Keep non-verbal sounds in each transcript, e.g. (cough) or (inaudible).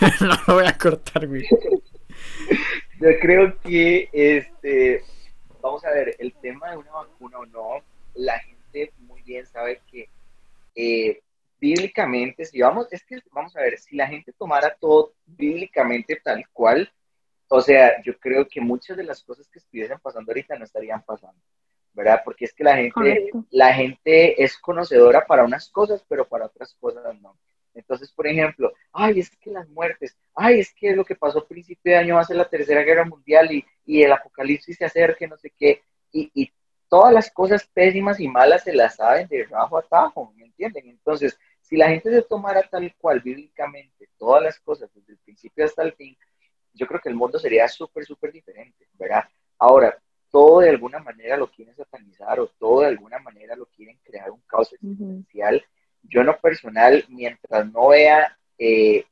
(laughs) no lo voy a cortar, güey. Yo creo que, este, vamos a ver, el tema de una vacuna o no, la gente muy bien sabe que eh, bíblicamente, si vamos, es que vamos a ver, si la gente tomara todo bíblicamente tal cual, o sea, yo creo que muchas de las cosas que estuviesen pasando ahorita no estarían pasando, ¿verdad? Porque es que la gente, la gente es conocedora para unas cosas, pero para otras cosas no. Entonces, por ejemplo, ay, es que las muertes, ay, es que lo que pasó a principio de año va a ser la tercera guerra mundial y, y el apocalipsis se acerca, no sé qué, y, y todas las cosas pésimas y malas se las saben de rajo a tajo, ¿me entienden? Entonces, si la gente se tomara tal cual bíblicamente todas las cosas desde el principio hasta el fin, yo creo que el mundo sería súper, súper diferente, ¿verdad? Ahora, todo de alguna manera lo quieren satanizar o todo de alguna manera lo quieren crear un caos existencial. Yo en lo personal, mientras no vea eh,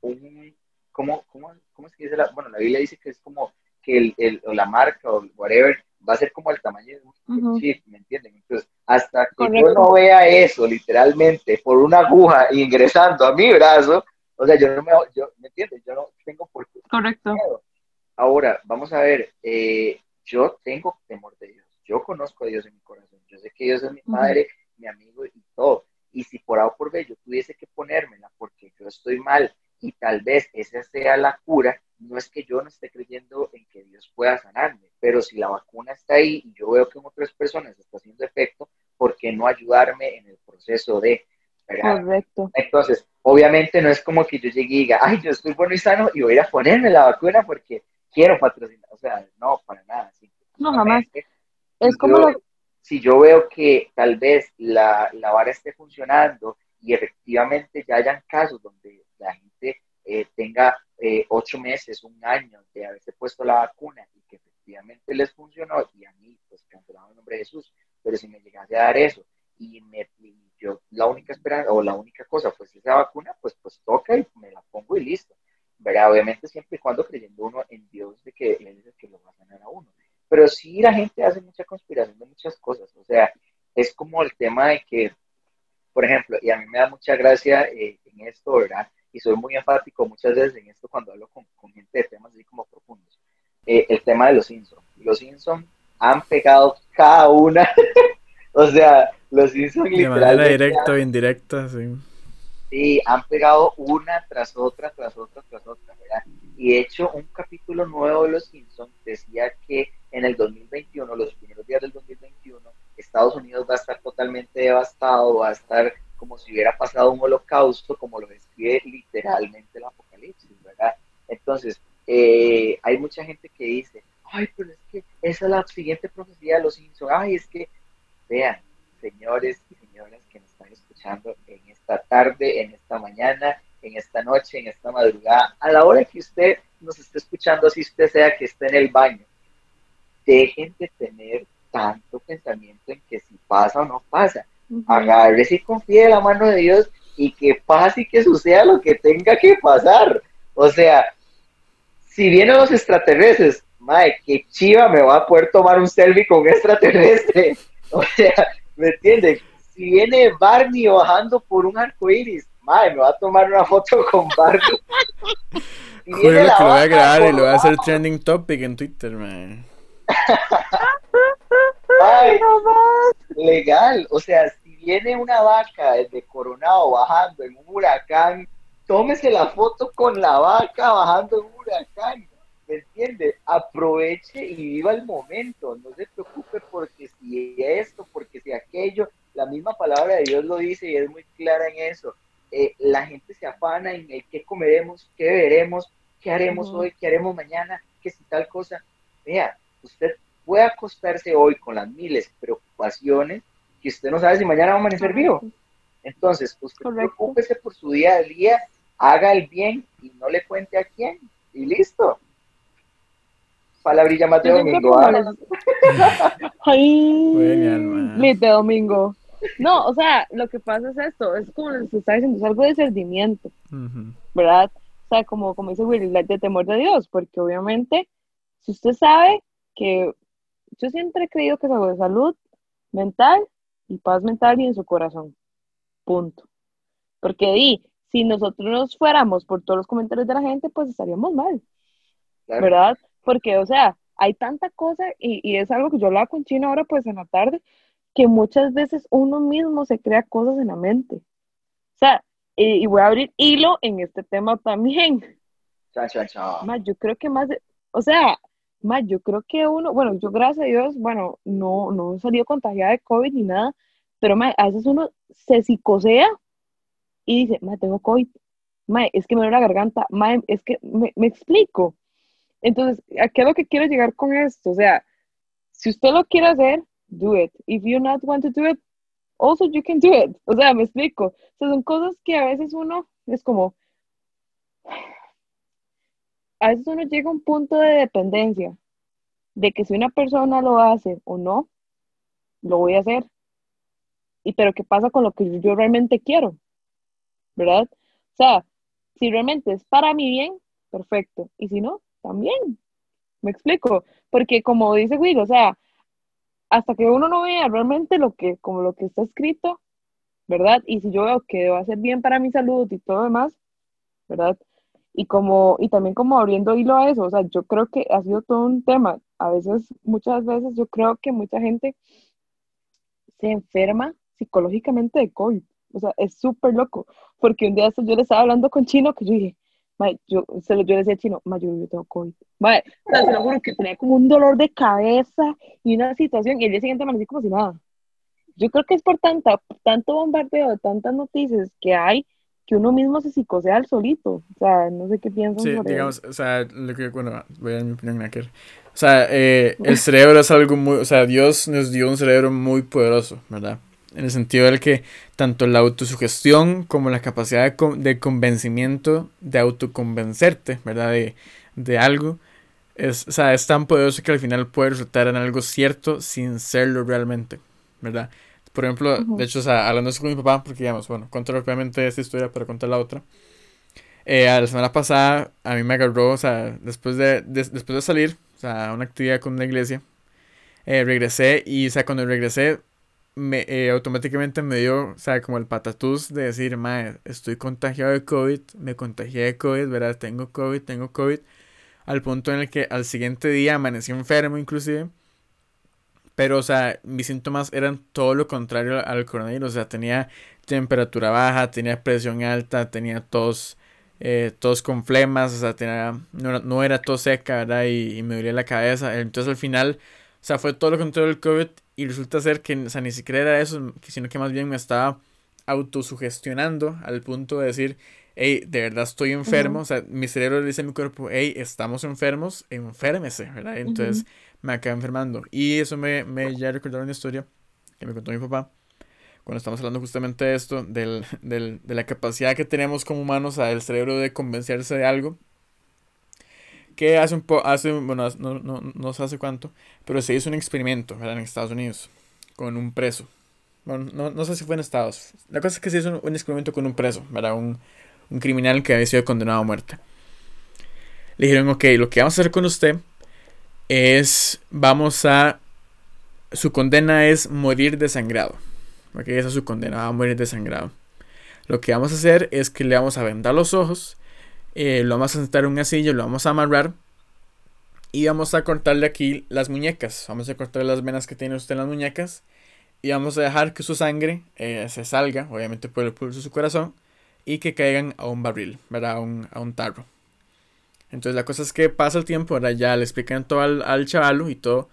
un, ¿cómo, cómo, cómo es que dice la, bueno, la Biblia dice que es como que el, el, o la marca o whatever va a ser como el tamaño de un chip, ¿me entienden? Entonces, hasta que yo no vea eso literalmente por una aguja ingresando a mi brazo, o sea, yo no me, yo, ¿me entiendes? Yo no tengo por qué. Correcto. Ahora, vamos a ver, eh, yo tengo temor de Dios, yo conozco a Dios en mi corazón, yo sé que Dios es mi padre, mi amigo y todo, y si por A o por B yo tuviese que ponérmela porque yo estoy mal y tal vez esa sea la cura, no es que yo no esté creyendo en que Dios pueda sanarme, pero si la vacuna está ahí y yo veo que en otras personas está haciendo efecto, ¿por qué no ayudarme en el proceso de... Correcto. Entonces, obviamente no es como que yo llegue y diga, ay, yo estoy bueno y sano y voy a ponerme la vacuna porque quiero patrocinar. O sea, no, para nada. No, jamás. Es como Si yo veo que tal vez la, la vara esté funcionando y efectivamente ya hayan casos donde la gente eh, tenga eh, ocho meses, un año de haberse puesto la vacuna y que efectivamente les funcionó y a mí, pues cancelado en nombre de Jesús, pero si me llegase a dar eso y, me, yo la única esperanza o la única cosa pues esa vacuna, pues pues toca y me la pongo y listo. ¿verdad? Obviamente siempre y cuando creyendo uno en Dios de que Él es el que lo va a sanar a uno. Pero sí la gente hace mucha conspiración de muchas cosas. O sea, es como el tema de que, por ejemplo, y a mí me da mucha gracia eh, en esto, ¿verdad? y soy muy enfático muchas veces en esto cuando hablo con, gente de temas así como profundos. Eh, el tema de los Simpsons. Los Simpsons han pegado cada una, (laughs) o sea, los Simpsons literalmente... De manera directa o indirecta, sí. Sí, han pegado una tras otra, tras otra, tras otra, ¿verdad? Y de hecho, un capítulo nuevo de Los Simpsons decía que en el 2021, los primeros días del 2021, Estados Unidos va a estar totalmente devastado, va a estar como si hubiera pasado un holocausto, como lo describe literalmente el Apocalipsis, ¿verdad? Entonces, eh, hay mucha gente que dice, ay, pero es que esa es la siguiente profecía de los Simpsons, ay, es que, vean, señores y señoras que nos están escuchando en esta tarde, en esta mañana, en esta noche, en esta madrugada, a la hora que usted nos esté escuchando, si usted sea que esté en el baño, dejen de tener tanto pensamiento en que si pasa o no pasa agarre y confíe en la mano de Dios y que pase y que suceda lo que tenga que pasar. O sea, si vienen los extraterrestres, madre, que chiva me va a poder tomar un selfie con un extraterrestre. (laughs) O sea, ¿me entiendes? Si viene Barney bajando por un arco iris, madre, me va a tomar una foto con Barney. (laughs) Si que lo voy a grabar y lo voy a hacer trending topic en Twitter, man. Ay, legal, o sea, viene una vaca desde Coronado bajando en un huracán, tómese la foto con la vaca bajando en un huracán, ¿me entiende? Aproveche y viva el momento, no se preocupe porque si esto, porque si aquello, la misma palabra de Dios lo dice y es muy clara en eso. Eh, la gente se afana en el qué comeremos, qué veremos, qué haremos hoy, qué haremos mañana, qué si tal cosa. Vea, usted puede acostarse hoy con las miles de preocupaciones que usted no sabe si mañana va a amanecer vivo. Entonces, usted preocúpese por su día a día, haga el bien y no le cuente a quién. Y listo. Palabrilla más de domingo. ¿ah? (laughs) Ay, de domingo. No, o sea, lo que pasa es esto, es como se está diciendo, es algo de discernimiento, ¿verdad? O sea, como, como dice Willy, de temor de Dios, porque obviamente, si usted sabe que yo siempre he creído que es algo de salud mental y paz mental y en su corazón. Punto. Porque di, si nosotros nos fuéramos por todos los comentarios de la gente, pues estaríamos mal, ¿verdad? Porque, o sea, hay tanta cosa y, y, es algo que yo hablaba con Chino ahora, pues en la tarde, que muchas veces uno mismo se crea cosas en la mente. O sea, y, voy a abrir hilo en este tema también. Chao, chao, chao. yo creo que más, o sea, más, yo creo que uno, bueno, yo gracias a Dios, bueno, no, no he salido contagiada de COVID ni nada, pero a veces uno se psicosea y dice, ma, tengo COVID, ma, es que me duele la garganta, ma, es que me, me explico. Entonces, ¿a qué es lo que quiero llegar con esto? O sea, si usted lo quiere hacer, do it. If you not want to do it, also you can do it. O sea, me explico. O sea, son cosas que a veces uno es como, a veces uno llega a un punto de dependencia de que si una persona lo hace o no, lo voy a hacer. Y pero ¿qué pasa con lo que yo realmente quiero? ¿Verdad? O sea, si realmente es para mi bien, perfecto. Y si no, también. Me explico. Porque como dice Will, o sea, hasta que uno no vea realmente lo que, como lo que está escrito, ¿verdad? Y si yo veo que va a ser bien para mi salud y todo demás, ¿verdad? Y como, y también como abriendo hilo a eso, o sea, yo creo que ha sido todo un tema. A veces, muchas veces, yo creo que mucha gente se enferma psicológicamente de COVID. O sea, es súper loco. Porque un día yo le estaba hablando con Chino que yo dije, yo, se lo, yo le decía Chino, yo, yo tengo COVID. o sea, se lo juro que tenía como un dolor de cabeza y una situación, y el día siguiente me como si nada. Yo creo que es por tanta, tanto bombardeo de tantas noticias que hay que uno mismo se psicosea al solito. O sea, no sé qué piensan sí, digamos, o sea, lo que, bueno, voy a dar mi opinión, Naker. O sea, eh, el (laughs) cerebro es algo muy, o sea, Dios nos dio un cerebro muy poderoso, ¿verdad? En el sentido del que tanto la autosugestión como la capacidad de, de convencimiento, de autoconvencerte, ¿verdad? De, de algo, es, o sea, es tan poderoso que al final puede resultar en algo cierto sin serlo realmente, ¿verdad? Por ejemplo, de hecho, o sea, hablando eso con mi papá, porque digamos, bueno, cuento rápidamente esta historia para contar la otra. Eh, a la semana pasada a mí me agarró, o sea, después de, después de salir, o sea, a una actividad con una iglesia, eh, regresé y, o sea, cuando regresé, me, eh, automáticamente me dio, o sea, como el patatús de decir, madre, estoy contagiado de COVID, me contagié de COVID, ¿verdad? Tengo COVID, tengo COVID, al punto en el que al siguiente día amanecí enfermo inclusive. Pero, o sea, mis síntomas eran todo lo contrario al coronavirus. O sea, tenía temperatura baja, tenía presión alta, tenía tos, eh, tos con flemas, o sea, tenía, no, era tos seca, ¿verdad? Y, me dolía la cabeza. Entonces, al final, o sea, fue todo lo contrario del COVID. Y resulta ser que, o sea, ni siquiera era eso, sino que más bien me estaba autosugestionando al punto de decir, hey, de verdad estoy enfermo. O sea, mi cerebro le dice a mi cuerpo, hey, estamos enfermos, enférmese, ¿verdad? Entonces me acaba enfermando. Y eso me, me ya recordaron una historia que me contó mi papá cuando estamos hablando justamente de esto, del, del, de la capacidad que tenemos como humanos al cerebro de convencerse de algo. Que hace un poco, hace, bueno, no, no, no, sé hace cuánto, pero se hizo un experimento en Estados Unidos con un preso. Bueno, no, no, sé si fue en Estados. La cosa es que se hizo un, experimento con un preso, ¿verdad? Un, un criminal que había sido condenado a muerte. Le dijeron, ok, lo que vamos a hacer con usted es, vamos a, su condena es morir desangrado. Ok, esa es su condena, va a morir desangrado. Lo que vamos a hacer es que le vamos a vendar los ojos, eh, lo vamos a sentar en una silla, lo vamos a amarrar y vamos a cortarle aquí las muñecas. Vamos a cortar las venas que tiene usted en las muñecas y vamos a dejar que su sangre eh, se salga, obviamente por el pulso de su corazón, y que caigan a un barril, ¿verdad? A un, a un tarro. Entonces la cosa es que pasa el tiempo, ahora ya le explican todo al, al chavalo y todo.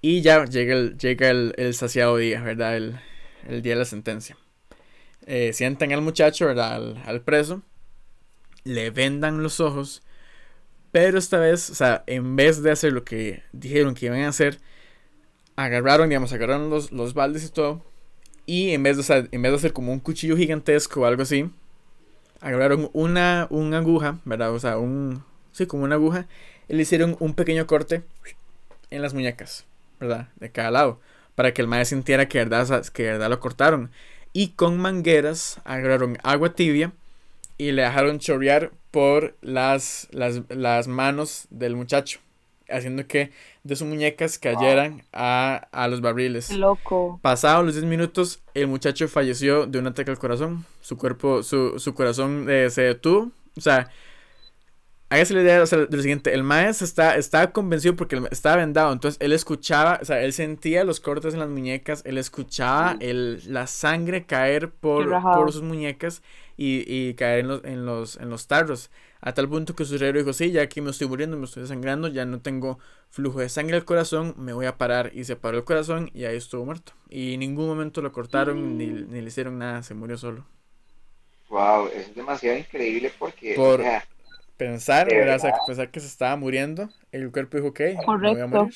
Y ya llega el, llega el, saciado día, ¿verdad? El, día de la sentencia. Eh, sientan al muchacho, ¿verdad? Al, preso. Le vendan los ojos. Pero esta vez, o sea, en vez de hacer lo que dijeron que iban a hacer, agarraron, digamos, agarraron los, los baldes y todo. Y en vez, de, en vez de hacer como un cuchillo gigantesco o algo así, agarraron una, una aguja, ¿verdad? O sea, un, sí, como una aguja, le hicieron un pequeño corte en las muñecas, ¿verdad? De cada lado, para que el maestro sintiera que de verdad, que verdad lo cortaron. Y con mangueras agarraron agua tibia y le dejaron chorrear por las, las, las manos del muchacho, haciendo que de sus muñecas cayeran a, a, los barriles. Loco. Pasados los 10 minutos, el muchacho falleció de un ataque al corazón. Su cuerpo, su, su corazón eh, se detuvo. O sea, hágase la idea de lo siguiente, el maestro está, estaba convencido porque estaba vendado, entonces él escuchaba, o sea, él sentía los cortes en las muñecas, él escuchaba el, la sangre caer por, por sus muñecas y, y caer en los, en, los, en los tarros, a tal punto que su cerebro dijo, sí, ya aquí me estoy muriendo, me estoy desangrando, ya no tengo flujo de sangre al corazón, me voy a parar, y se paró el corazón y ahí estuvo muerto, y en ningún momento lo cortaron ni, ni, le hicieron nada, se murió solo. Wow, es demasiado increíble porque... Por, pensar, pensar que se estaba muriendo, el cuerpo dijo, ok, me voy a morir.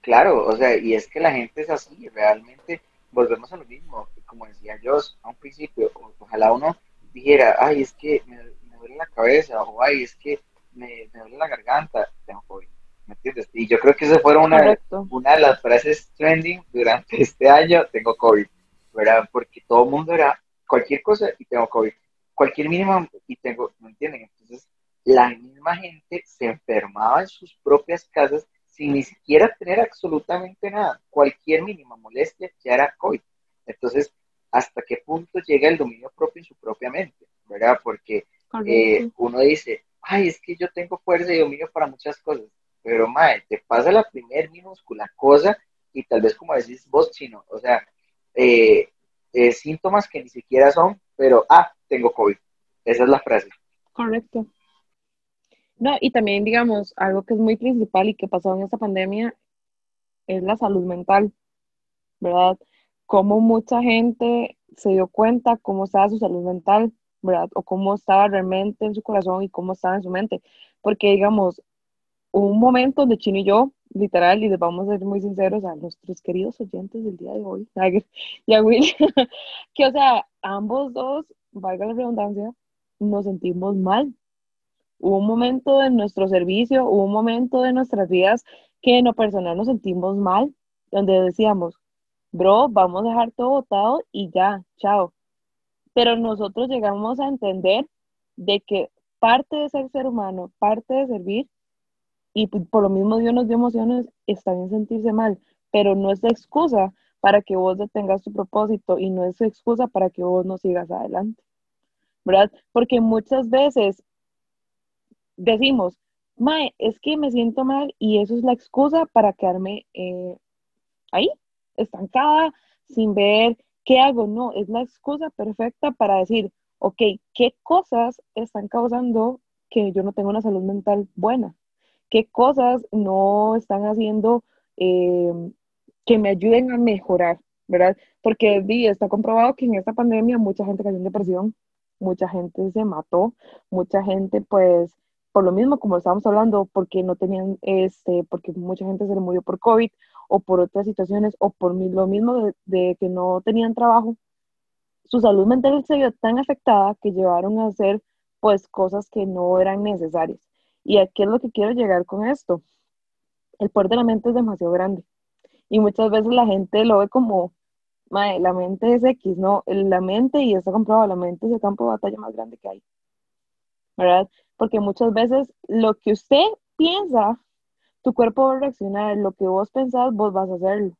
Claro, o sea, y es que la gente es así, realmente volvemos a lo mismo, como decía yo a un principio, ojalá uno dijera, ay, es que me, duele la cabeza, o ay, es que me, duele la garganta, tengo COVID, ¿me entiendes? Y yo creo que esa fue una, una de las frases trending durante (laughs) este año, tengo COVID, ¿verdad? Porque todo el mundo era cualquier cosa y tengo COVID cualquier mínima, y tengo, ¿me entienden? Entonces, la misma gente se enfermaba en sus propias casas sin ni siquiera tener absolutamente nada. Cualquier mínima molestia ya era COVID. Entonces, ¿hasta qué punto llega el dominio propio en su propia mente? ¿Verdad? Porque eh, uno dice, ay, es que yo tengo fuerza y dominio para muchas cosas. Pero, madre, te pasa la primer minúscula cosa y tal vez como decís vos, chino, o sea, eh, eh, síntomas que ni siquiera son, pero, ah, tengo COVID. Esa es la frase. Correcto. No, y también, digamos, algo que es muy principal y que pasó en esta pandemia es la salud mental, ¿verdad? Cómo mucha gente se dio cuenta cómo estaba su salud mental, ¿verdad? O cómo estaba realmente en su corazón y cómo estaba en su mente. Porque, digamos, un momento donde Chino y yo, literal, y les vamos a ser muy sinceros a nuestros queridos oyentes del día de hoy, (laughs) y a Will, (laughs) que, o sea, ambos dos valga la redundancia, nos sentimos mal. Hubo un momento en nuestro servicio, hubo un momento de nuestras vidas que en lo personal nos sentimos mal, donde decíamos, bro, vamos a dejar todo botado y ya, chao. Pero nosotros llegamos a entender de que parte de ser ser humano, parte de servir, y por lo mismo Dios nos dio emociones, está bien sentirse mal, pero no es excusa para que vos detengas tu propósito y no es excusa para que vos no sigas adelante. ¿verdad? Porque muchas veces decimos, Mae, es que me siento mal y eso es la excusa para quedarme eh, ahí, estancada, sin ver qué hago. No, es la excusa perfecta para decir, ok, ¿qué cosas están causando que yo no tengo una salud mental buena? ¿Qué cosas no están haciendo eh, que me ayuden a mejorar? ¿Verdad? Porque está comprobado que en esta pandemia mucha gente cayó en depresión, mucha gente se mató, mucha gente pues por lo mismo como estábamos hablando, porque no tenían, este, porque mucha gente se le murió por COVID o por otras situaciones o por lo mismo de, que no tenían trabajo, su salud mental se vio tan afectada que llevaron a hacer pues cosas que no eran necesarias. Y aquí es lo que quiero llegar con esto. El poder de la mente es demasiado grande y muchas veces la gente lo ve como la mente es X, ¿no? La mente, y está comprobado, la mente es el campo de batalla más grande que hay, ¿verdad? Porque muchas veces lo que usted piensa, tu cuerpo va a reaccionar, lo que vos pensás, vos vas a hacerlo,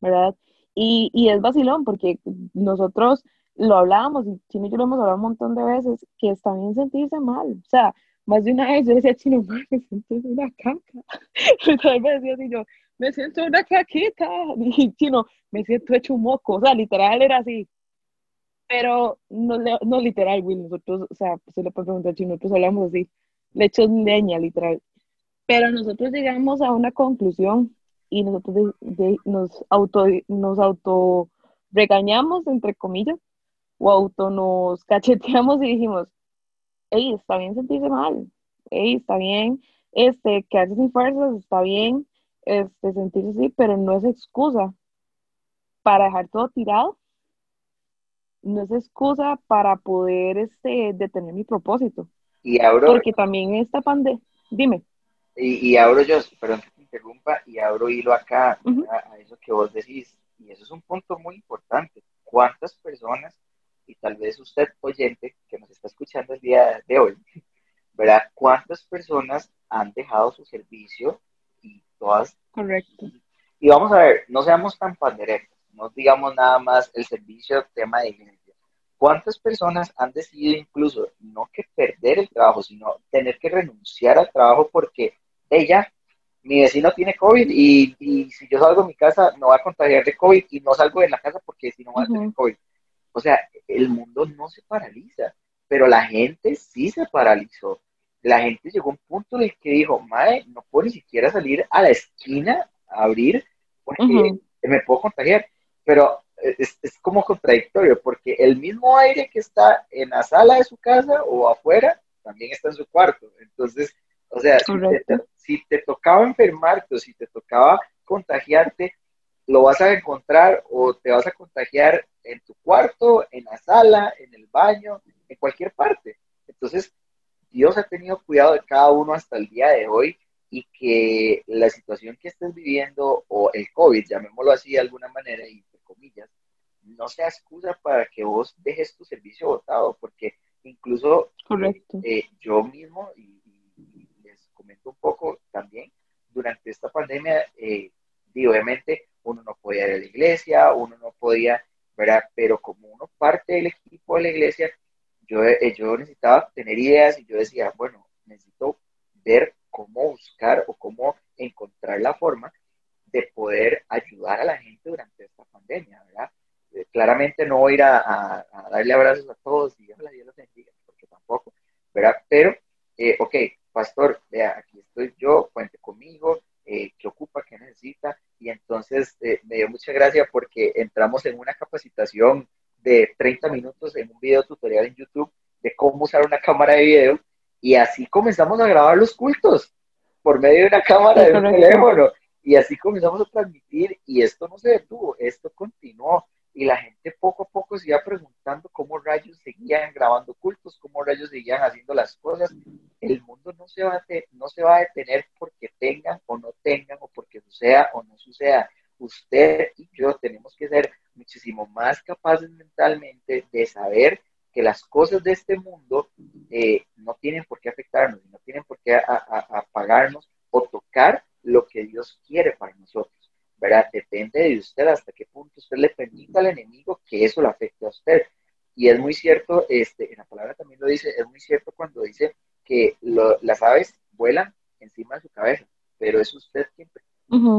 ¿verdad? Y, y es vacilón, porque nosotros lo hablábamos, y Chino y yo lo hemos hablado un montón de veces, que está bien sentirse mal, o sea, más de una vez yo decía, Chino, me siento una caca, (laughs) entonces me decía así yo, me siento una caquita, (laughs) y chino, me siento hecho un moco, o sea, literal era así. Pero no, no literal, Will, nosotros, o sea, se le puede preguntar chino, nosotros hablamos así, le echo leña, literal. Pero nosotros llegamos a una conclusión y nosotros nos, auto, nos auto regañamos, entre comillas, o auto nos cacheteamos y dijimos, hey, está bien sentirse mal, hey, está bien este, quedarse sin fuerzas, está bien este, sentirse así, pero no es excusa para dejar todo tirado, no es excusa para poder este, detener mi propósito. Y abro, Porque también esta pandemia, dime. Y, y, abro yo, perdón que me interrumpa, y abro hilo acá a, eso que vos decís, y eso es un punto muy importante. ¿Cuántas personas, y tal vez usted oyente que nos está escuchando el día de hoy, ¿verdad? ¿Cuántas personas han dejado su servicio y todas? Correcto. Y, vamos a ver, no seamos tan panderetos, no digamos nada más el servicio tema de iglesia. ¿Cuántas personas han decidido incluso no que perder el trabajo, sino tener que renunciar al trabajo porque ella, mi vecino tiene COVID y, y, si yo salgo de mi casa no va a contagiar de COVID y no salgo de la casa porque si no va a tener COVID. O sea, el mundo no se paraliza, pero la gente sí se paralizó. La gente llegó a un punto en el que dijo, madre, no puedo ni siquiera salir a la esquina a abrir porque me puedo contagiar. Pero es, es, como contradictorio, porque el mismo aire que está en la sala de su casa o afuera, también está en su cuarto. Entonces, o sea, si te, si te, tocaba enfermarte o si te tocaba contagiarte, lo vas a encontrar o te vas a contagiar en tu cuarto, en la sala, en el baño, en cualquier parte. Entonces, Dios ha tenido cuidado de cada uno hasta el día de hoy y que la situación que estés viviendo o el COVID, llamémoslo así de alguna manera, y entre comillas, no sea excusa para que vos dejes tu servicio votado, porque incluso eh, yo mismo, y, les comento un poco también, durante esta pandemia, eh, obviamente uno no podía ir a la iglesia, uno no podía, ¿verdad? Pero como uno parte del equipo de la iglesia, yo, eh, yo necesitaba tener ideas y yo decía, bueno, necesito ver cómo buscar o cómo encontrar la forma de poder ayudar a la gente durante esta pandemia, ¿verdad? Eh, claramente no voy a ir a, darle abrazos a todos y ojalá Dios los bendiga, porque tampoco, ¿verdad? Pero, eh, ok, pastor, vea, aquí estoy yo, cuente conmigo, eh, qué ocupa, qué necesita, y entonces me dio mucha gracia porque entramos en una capacitación de 30 minutos en un video tutorial en YouTube de cómo usar una cámara de video, y así comenzamos a grabar los cultos por medio de una cámara de un teléfono, y así comenzamos a transmitir, y esto no se detuvo, esto continuó y la gente poco a poco se iba preguntando cómo rayos seguían grabando cultos, cómo rayos seguían haciendo las cosas. El mundo no se va a, no se va a detener porque tengan o no tengan, o porque suceda o no suceda. Usted y yo tenemos que ser muchísimo más capaces mentalmente de saber que las cosas de este mundo eh, no tienen por qué afectarnos, no tienen por qué apagarnos o tocar lo que Dios quiere para nosotros. ¿Verdad? Depende de usted hasta qué punto usted le permita al enemigo que eso le afecte a usted. Y es muy cierto, este, en la palabra también lo dice, es muy cierto cuando dice que las aves vuelan encima de su cabeza, pero es usted quien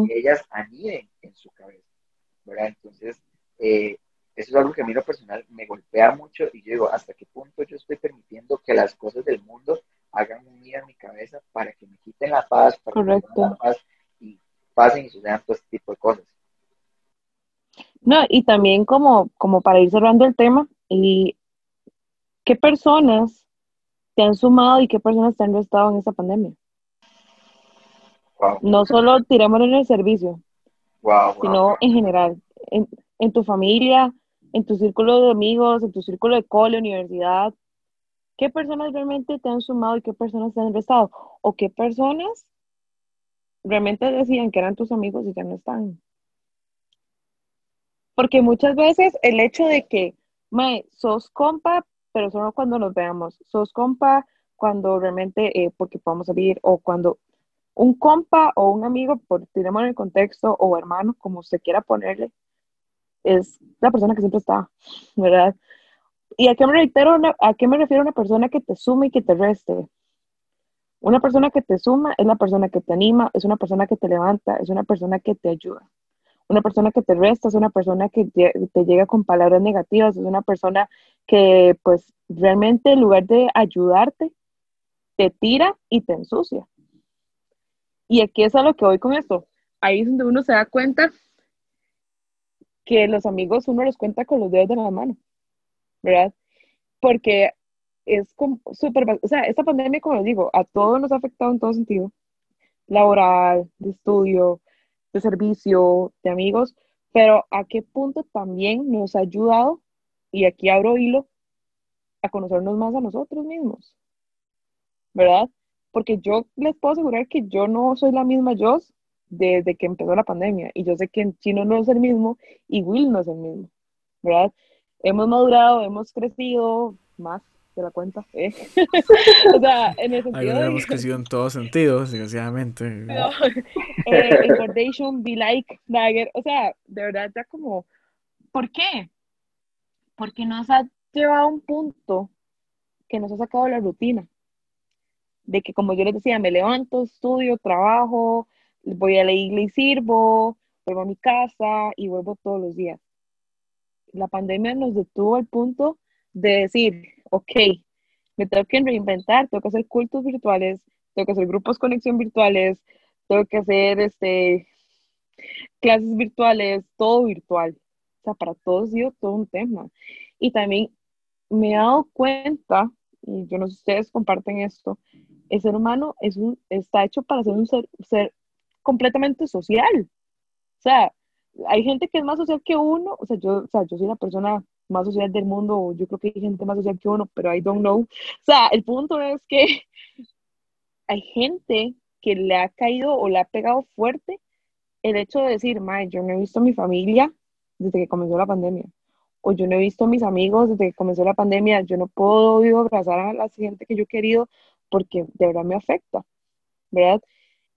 que ellas aniden en su cabeza, ¿verdad? Entonces, eh, eso es algo que a mí lo personal me golpea mucho y yo digo, ¿hasta qué punto yo estoy permitiendo que las cosas del mundo hagan un en mi cabeza para que me quiten la paz, para Correcto. que me la paz pasen y sucedan todo este tipo de cosas. No, y también como, como para ir cerrando el tema, y ¿qué personas te han sumado y qué personas te han restado en esta pandemia? No solo tiramos en el servicio, sino en general, en, en, tu familia, en tu círculo de amigos, en tu círculo de cole, universidad. ¿Qué personas realmente te han sumado y qué personas te han restado? ¿O qué personas realmente decían que eran tus amigos y ya no están. Porque muchas veces el hecho de que, mae, sos compa, pero solo cuando nos veamos, sos compa cuando realmente, eh, porque podamos salir, o cuando un compa o un amigo, por tenemos en el contexto, o hermano, como se quiera ponerle, es la persona que siempre está, ¿verdad? ¿Y a qué me, reitero, a qué me refiero una persona que te sume y que te reste? Una persona que te suma es la persona que te anima, es una persona que te levanta, es una persona que te ayuda. Una persona que te resta es una persona que te llega con palabras negativas, es una persona que pues realmente en lugar de ayudarte, te tira y te ensucia. Y aquí es a lo que voy con esto. Ahí es donde uno se da cuenta que los amigos uno los cuenta con los dedos de la mano, ¿verdad? Porque es como súper, o sea, esta pandemia, como les digo, a todos nos ha afectado en todo sentido, laboral, de estudio, de servicio, de amigos, pero a qué punto también nos ha ayudado, y aquí abro hilo, a conocernos más a nosotros mismos, ¿verdad? Porque yo les puedo asegurar que yo no soy la misma yo desde que empezó la pandemia, y yo sé que Chino no es el mismo, y Will no es el mismo, ¿verdad? Hemos madurado, hemos crecido más de la cuenta. ¿eh? (laughs) o sea, en el sentido. Ahí hemos crecido en todos sentidos, desgraciadamente. No, (laughs) eh, be like, Dagger. O sea, de verdad, ya como. ¿Por qué? Porque nos ha llevado a un punto que nos ha sacado la rutina. De que, como yo les decía, me levanto, estudio, trabajo, voy a la iglesia y sirvo, vuelvo a mi casa y vuelvo todos los días. La pandemia nos detuvo al punto de decir, ok, me tengo que reinventar, tengo que hacer cultos virtuales, tengo que hacer grupos conexión virtuales, tengo que hacer este, clases virtuales, todo virtual. O sea, para todos dio todo un tema. Y también me he dado cuenta, y yo no sé si ustedes comparten esto, el ser humano es un, está hecho para ser un ser, ser completamente social. O sea, hay gente que es más social que uno, o sea, yo, o sea, yo soy la persona más social del mundo, yo creo que hay gente más social que uno, pero I don't know. O sea, el punto es que (laughs) hay gente que le ha caído o le ha pegado fuerte el hecho de decir, Mae, yo no he visto a mi familia desde que comenzó la pandemia, o yo no he visto a mis amigos desde que comenzó la pandemia, yo no puedo abrazar a la gente que yo he querido porque de verdad me afecta, ¿verdad?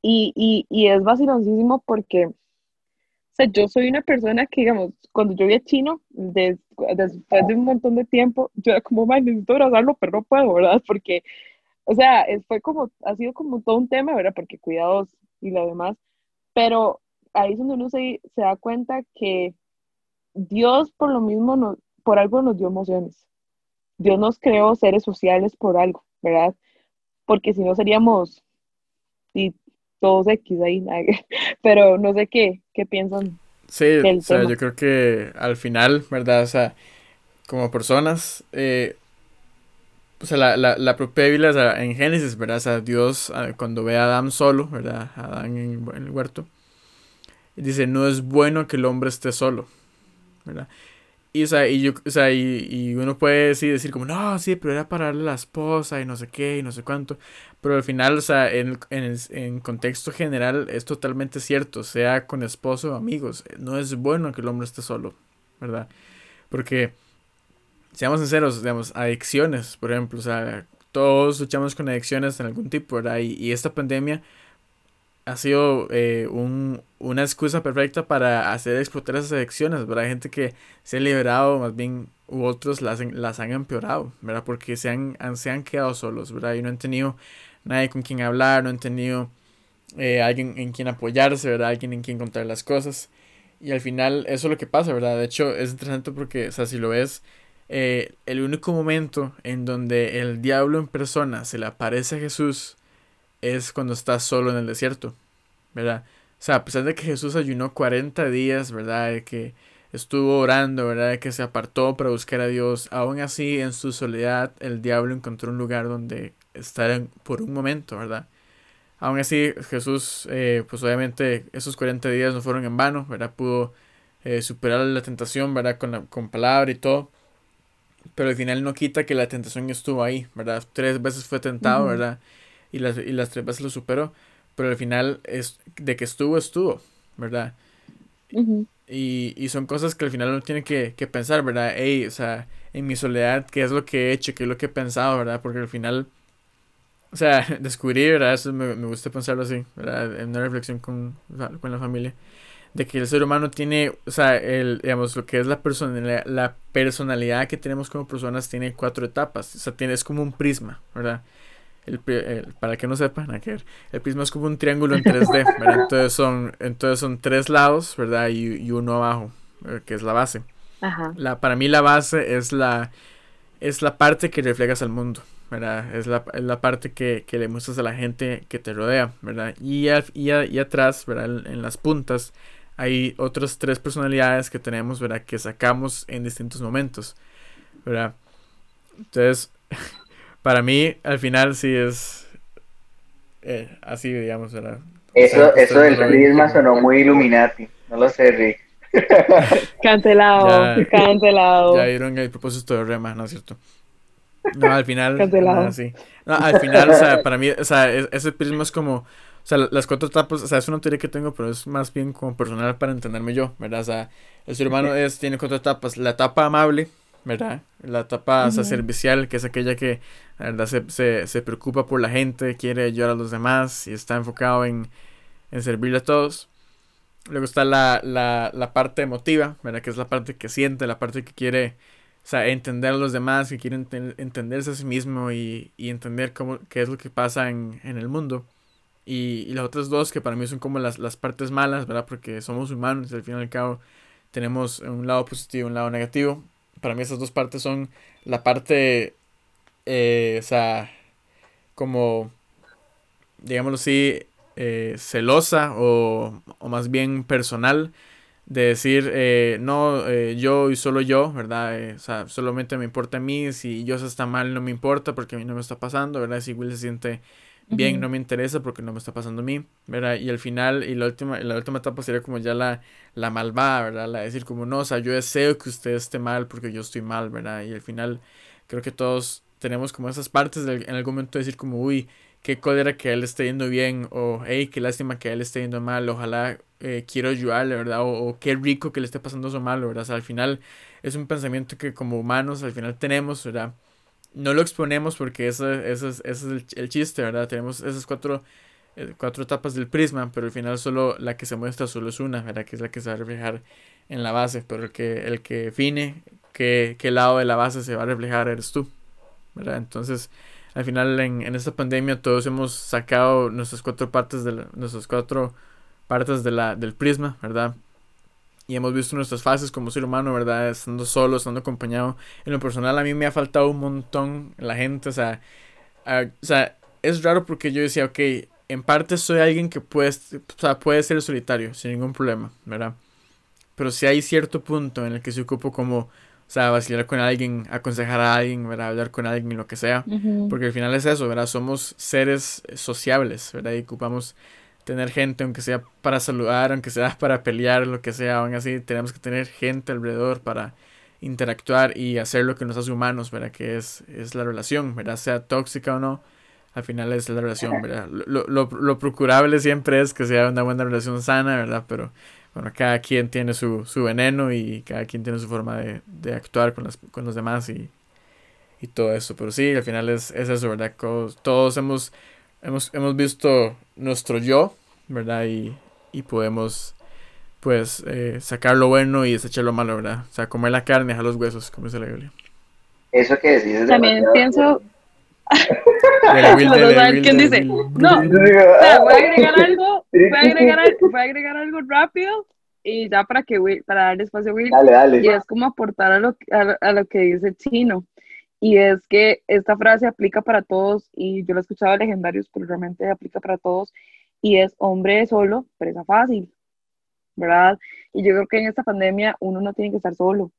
Y, y, y es vaciloncísimo porque sea, yo soy una persona que, digamos, cuando yo vi a Chino, después de un montón de tiempo, yo era como, man, necesito abrazarlo, pero no puedo, ¿verdad? (laughs) Porque, o sea, fue como, ha sido como todo un tema, ¿verdad? Porque cuidados y lo demás, pero ahí es donde uno se, se da cuenta que Dios por lo mismo, no, por algo nos dio emociones. Dios nos creó seres sociales por algo, ¿verdad? Porque si no seríamos todos X ahí, (laughs) pero no sé qué, qué piensan. Sí, o sea, yo creo que al final, ¿verdad? O sea, como personas, eh, o sea, la, la, la propia Biblia, o sea, en Génesis, ¿verdad? O sea, Dios ah, cuando ve a Adán solo, ¿verdad? Adán en, en el huerto, dice, no es bueno que el hombre esté solo, ¿verdad? Y, o sea, y, yo, o sea, y, y uno puede sí, decir como, no, sí, pero era para darle a la esposa y no sé qué y no sé cuánto. Pero al final, o sea, en, en, en contexto general es totalmente cierto, sea con esposo o amigos. No es bueno que el hombre esté solo, ¿verdad? Porque, seamos sinceros, digamos, adicciones, por ejemplo, o sea, todos luchamos con adicciones en algún tipo, ¿verdad? Y, y esta pandemia ha sido eh, un, una excusa perfecta para hacer explotar esas adicciones, ¿verdad? Hay gente que se ha liberado, más bien, u otros las, las han empeorado, ¿verdad? Porque se han, se han quedado solos, ¿verdad? Y no han tenido nadie con quien hablar, no han tenido eh, alguien en quien apoyarse, ¿verdad? Alguien en quien contar las cosas. Y al final eso es lo que pasa, ¿verdad? De hecho, es interesante porque, o sea, si lo ves, eh, el único momento en donde el diablo en persona se le aparece a Jesús, es cuando estás solo en el desierto, ¿verdad? O sea, a pesar de que Jesús ayunó 40 días, ¿verdad? De que estuvo orando, ¿verdad? De que se apartó para buscar a Dios, aún así en su soledad el diablo encontró un lugar donde estar por un momento, ¿verdad? Aún así Jesús, eh, pues obviamente esos 40 días no fueron en vano, ¿verdad? Pudo eh, superar la tentación, ¿verdad? Con, la, con palabra y todo. Pero al final no quita que la tentación estuvo ahí, ¿verdad? Tres veces fue tentado, ¿verdad? Y las, y las tres veces lo superó. Pero al final es de que estuvo, estuvo, ¿verdad? y, y, son cosas que al final uno tiene que, que pensar, ¿verdad? Ey, o sea, en mi soledad, ¿qué es lo que he hecho? ¿Qué es lo que he pensado, ¿verdad? Porque al final, o sea, (laughs) descubrir, ¿verdad? Eso me, me gusta pensarlo así, ¿verdad? En una reflexión con, con la familia. De que el ser humano tiene, o sea, el, digamos, lo que es la personalidad, la personalidad que tenemos como personas tiene cuatro etapas. O sea, tiene, es como un prisma, ¿verdad? El, para que no sepan, el prisma es como un triángulo en 3D, Entonces son, entonces son tres lados, ¿verdad? Y, y uno abajo, eh, que es la base. La, para mí la base es la, es la parte que reflejas al mundo, ¿verdad? Es la, es la parte que, que, le muestras a la gente que te rodea, ¿verdad? Y, y, y atrás, ¿verdad? En las puntas hay otras tres personalidades que tenemos, ¿verdad? Que sacamos en distintos momentos, ¿verdad? Entonces, para mí, al final sí es eh, así, digamos. ¿verdad? Eso, eso del prisma sonó muy Illuminati. No lo sé, Rick. (laughs) cancelado, cancelado. Ya vieron el propósito de Rema, ¿no es cierto? No, al final. (laughs) Cancelado. sí. no, al final, o sea, para mí, o sea, ese prisma es como. O sea, las cuatro etapas, o sea, es una teoría que tengo, pero es más bien como personal para entenderme yo, ¿verdad? O sea, el ser humano es, tiene cuatro etapas. La etapa amable, ¿verdad? La etapa servicial, que es aquella que la verdad se, se, se, preocupa por la gente, quiere ayudar a los demás y está enfocado en, en servirle a todos. Luego está la, la, la, parte emotiva, ¿verdad? Que es la parte que siente, la parte que quiere o sea, entender a los demás, que quiere entenderse a sí mismo y, y, entender cómo, qué es lo que pasa en, en el mundo. Y, y, las otras dos que para mí son como las, las partes malas, ¿verdad? Porque somos humanos y al fin y al cabo tenemos un lado positivo y un lado negativo para mí esas dos partes son la parte, eh, o sea, como, digámoslo así, eh, celosa o, o, más bien personal de decir, eh, no, yo y solo yo, ¿verdad? o sea, solamente me importa a mí, si yo está mal no me importa porque a mí no me está pasando, ¿verdad? Si Will se siente bien, no me interesa porque no me está pasando a mí, ¿verdad? Y al final, y la última, la última etapa sería como ya la, la malvada, ¿verdad? La decir como, no, o sea, yo deseo que usted esté mal porque yo estoy mal, ¿verdad? Y al final creo que todos tenemos como esas partes de, en algún momento decir como, uy, qué cólera que él esté yendo bien, o hey, qué lástima que él esté yendo mal, ojalá eh, quiero ayudarle, ¿verdad? O, qué rico que le esté pasando eso mal, ¿verdad? O sea, al final es un pensamiento que como humanos al final tenemos, ¿verdad? No lo exponemos porque ese, ese, ese es el, el, chiste, ¿verdad? Tenemos esas cuatro, eh, cuatro etapas del prisma, pero al final solo la que se muestra solo es una, ¿verdad? Que es la que se va a reflejar en la base, pero el que, el que define qué, qué lado de la base se va a reflejar eres tú, ¿verdad? Entonces, al final en, en esta pandemia todos hemos sacado nuestras cuatro partes de la, nuestras cuatro partes de la, del prisma, ¿verdad? Y hemos visto nuestras fases como ser humano, ¿verdad? Estando solo, estando acompañado. En lo personal a mí me ha faltado un montón la gente, o sea, o sea, es raro porque yo decía, ok, en parte soy alguien que puede, o sea, puede ser solitario, sin ningún problema, ¿verdad? Pero si hay cierto punto en el que se ocupo como, o sea, vacilar con alguien, aconsejar a alguien, ¿verdad? Hablar con alguien, y lo que sea. Porque al final es eso, ¿verdad? Somos seres sociables, ¿verdad? Y ocupamos tener gente, aunque sea para saludar, aunque sea (laughs) para pelear, lo que sea, aún así tenemos que tener gente alrededor para interactuar y hacer lo que nos hace humanos, ¿verdad? Que es, es la relación, ¿verdad? Sea tóxica o no, al final es la relación, ¿verdad? Lo, lo, lo, procurable siempre es que sea una buena relación sana, ¿verdad? Pero bueno, cada quien tiene su, su veneno y cada quien tiene su forma de, de actuar con, las, con los demás y, y todo eso. Pero sí, al final es, es eso, ¿verdad? Todos hemos hemos, hemos visto nuestro yo, ¿verdad? Y, y podemos, pues, eh, sacar lo bueno y desechar lo malo, ¿verdad? O sea, comer la carne, dejar los huesos, como dice la Biblia. Eso que decís es También pienso... (laughs) ¿Quién dice? No, voy a agregar algo, voy a agregar, algo, voy a agregar algo rápido y ya para que para dar espacio a Will. Dale, dale. Y es como aportar a lo, a, a lo que dice Chino. Y es que esta frase aplica para todos, y yo la he escuchado de legendarios, pero realmente aplica para todos, y es hombre solo, presa fácil, ¿verdad? Y yo creo que en esta pandemia uno no tiene que estar solo,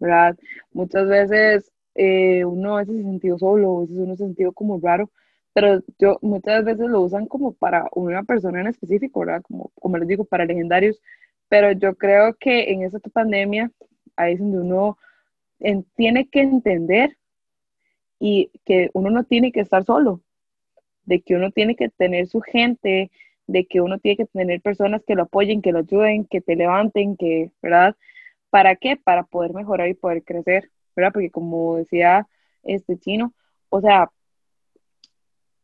¿verdad? Muchas veces eh, uno a veces se sentido solo, a veces uno se sentido como raro, pero yo muchas veces lo usan como para una persona en específico, ¿verdad? Como, como les digo, para legendarios, pero yo creo que en esta pandemia, ahí es donde uno tiene que entender y que uno no tiene que estar solo, de que uno tiene que tener su gente, de que uno tiene que tener personas que lo apoyen, que lo ayuden, que te levanten, que, ¿verdad? ¿Para qué? Para poder mejorar y poder crecer, ¿verdad? Porque como decía este chino, o sea,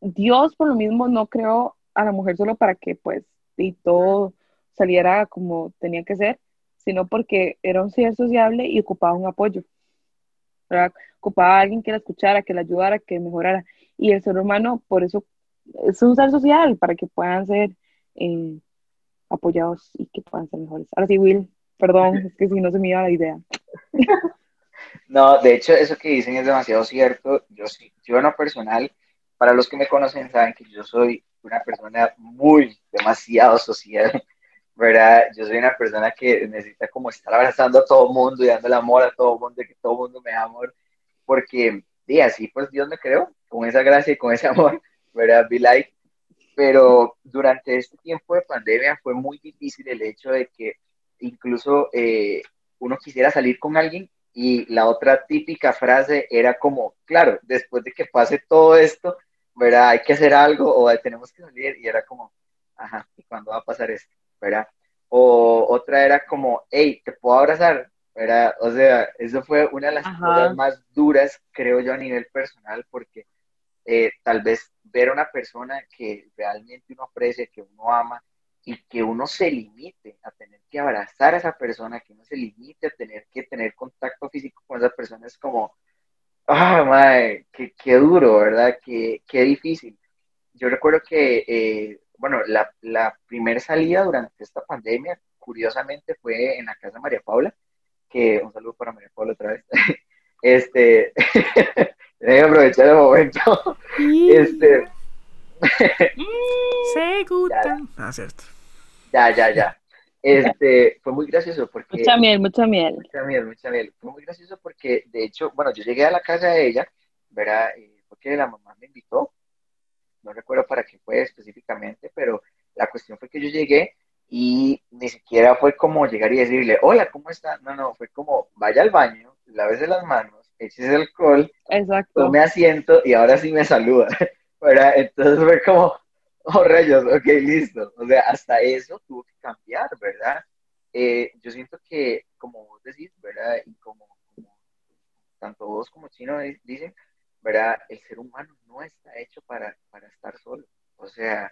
Dios por lo mismo no creó a la mujer solo para que pues y todo saliera como tenía que ser, sino porque era un ser sociable y ocupaba un apoyo. ¿Verdad? ocupaba a alguien que la escuchara, que la ayudara, que mejorara. Y el ser humano, por eso, es un ser social, para que puedan ser eh, apoyados y que puedan ser mejores. Ahora sí, Will, perdón, es que si no se me iba la idea. (laughs) No, de hecho, eso que dicen es demasiado cierto. Yo sí, yo en lo personal, para los que me conocen, saben que yo soy una persona muy, demasiado social. ¿Verdad? Yo soy una persona que necesita como estar abrazando a todo mundo y dándole amor a todo mundo, que todo mundo me da amor, porque, y así pues Dios me creó, con esa gracia y con ese (laughs) amor, ¿verdad? Be like. Pero durante este tiempo de pandemia fue muy difícil el hecho de que incluso eh, uno quisiera salir con alguien y la otra típica frase era como, claro, después de que pase todo esto, ¿verdad? Hay que hacer algo o tenemos que salir y era como, ajá, ¿y cuándo va a pasar esto? ¿Verdad? O otra era como, hey, ¿te puedo abrazar? ¿verdad? O sea, eso fue una de las cosas más duras, creo yo, a nivel personal, porque eh, tal vez ver a una persona que realmente uno aprecia, que uno ama, y que uno se limite a tener que abrazar a esa persona, que uno se limite a tener que tener contacto físico con esa persona, es como, ah, madre, qué, qué, duro, ¿verdad? Qué, qué difícil. Yo recuerdo que, eh, bueno, la, la primera salida durante esta pandemia, curiosamente, fue en la casa de María Paula, que un saludo para María Paula otra vez. (laughs) Este, (laughs) que aprovechar el momento. Este, (laughs) Se gusta. Ah, cierto. Ya, ya, ya. Este, fue muy gracioso porque... Mucha miel, mucha miel. Mucha miel, mucha miel. Fue muy gracioso porque, de hecho, bueno, yo llegué a la casa de ella, ¿verdad? porque la mamá me invitó. No recuerdo para qué fue específicamente, pero la cuestión fue que yo llegué y ni siquiera fue como llegar y decirle, hola, ¿cómo está? No, no, fue como, vaya al baño, lávese las manos, échese alcohol, Exacto. tome asiento y ahora sí me saluda. (laughs) ¿verdad? Entonces fue como, oh rayos, ok, listo. O sea, hasta eso tuvo que cambiar, ¿verdad? Eh, yo siento que, como vos decís, ¿verdad? Y como, tanto vos como Chino dicen, ¿verdad? El ser humano no está hecho para, para estar solo. O sea,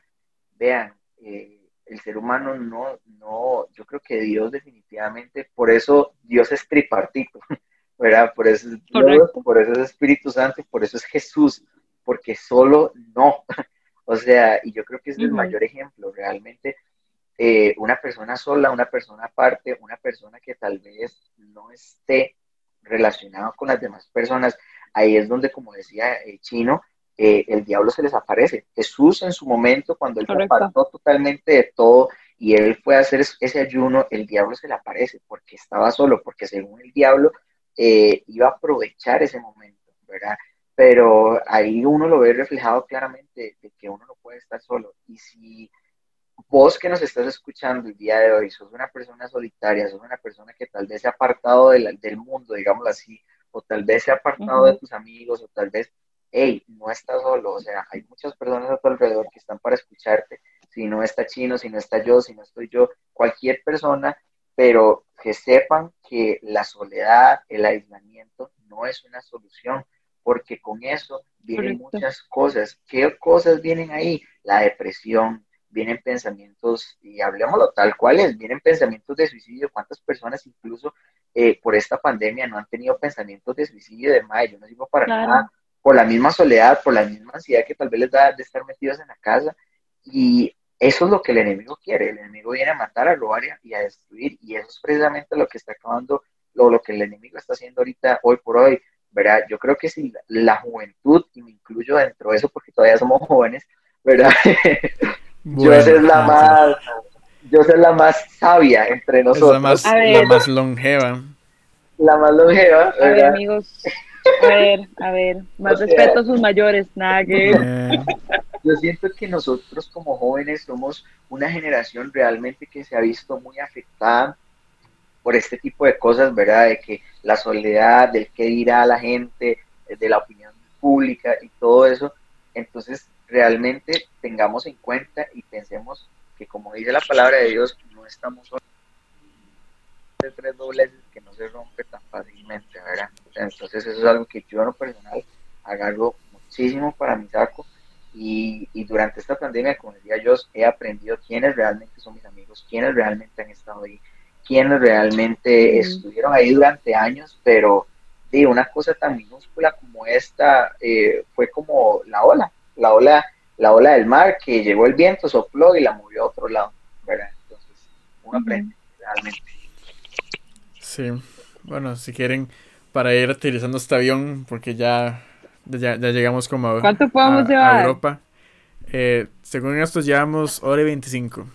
vean, eh, el ser humano no, no, yo creo que Dios definitivamente, por eso Dios es tripartito, (laughs) ¿verdad? Por eso es Dios, por eso es Espíritu Santo, por eso es Jesús, porque solo no. (laughs) o sea, y yo creo que es el mayor ejemplo, realmente. Eh, una persona sola, una persona aparte, una persona que tal vez no esté relacionada con las demás personas, ahí es donde, como decía el Chino, eh, el diablo se les aparece. Jesús en su momento, cuando él se apartó totalmente de todo y él fue a hacer ese ayuno, el diablo se le aparece porque estaba solo, porque según el diablo eh, iba a aprovechar ese momento, ¿verdad? pero ahí uno lo ve reflejado claramente de que uno no puede estar solo. Y si vos que nos estás escuchando el día de hoy sos una persona solitaria, sos una persona que tal vez se ha apartado del, del mundo, digámoslo así, o tal vez se ha apartado de tus amigos, o tal vez, hey, no estás solo, o sea, hay muchas personas a tu alrededor que están para escucharte, si no está Chino, si no está yo, si no estoy yo, cualquier persona, pero que sepan que la soledad, el aislamiento no es una solución, porque con eso vienen muchas cosas. ¿Qué cosas vienen ahí? La depresión, vienen pensamientos, y hablemoslo tal cual es, vienen pensamientos de suicidio. ¿Cuántas personas incluso eh, por esta pandemia no han tenido pensamientos de suicidio de mayo? Yo no digo para nada, por la misma soledad, por la misma ansiedad que tal vez les da de estar metidos en la casa. Y eso es lo que el enemigo quiere. El enemigo viene a matar, a robar y a destruir. Y eso es precisamente lo que está acabando, lo, lo que el enemigo está haciendo ahorita, hoy por hoy ¿verdad? Yo creo que si la juventud, y me incluyo dentro de eso porque todavía somos jóvenes, ¿verdad? (laughs) yo soy la más, yo soy la más sabia entre nosotros. la más, la más longeva. La más longeva, A ver, amigos, a ver, a ver, más respeto a sus mayores, nada que... Yo siento que nosotros como jóvenes somos una generación realmente que se ha visto muy afectada por este tipo de cosas, ¿verdad? De que la soledad, del qué dirá la gente, de la opinión pública y todo eso. Entonces, realmente tengamos en cuenta y pensemos que, como dice la palabra de Dios, no estamos solos de tres dobleces que no se rompe tan fácilmente, ¿verdad? Entonces, eso es algo que yo en lo personal agarro muchísimo para mi saco. Y, y, durante esta pandemia, como decía yo, he aprendido quiénes realmente son mis amigos, quiénes realmente han estado ahí, quienes realmente estuvieron ahí durante años, pero de una cosa tan minúscula como esta eh, fue como la ola, la ola, la ola del mar que llegó el viento, sopló y la movió a otro lado, ¿verdad? Entonces, uno aprende realmente. Sí, bueno, si quieren, para ir utilizando este avión, porque ya, ya, llegamos como a, ¿Cuánto podemos llevar? Europa. Eh, según esto llevamos hora y 25.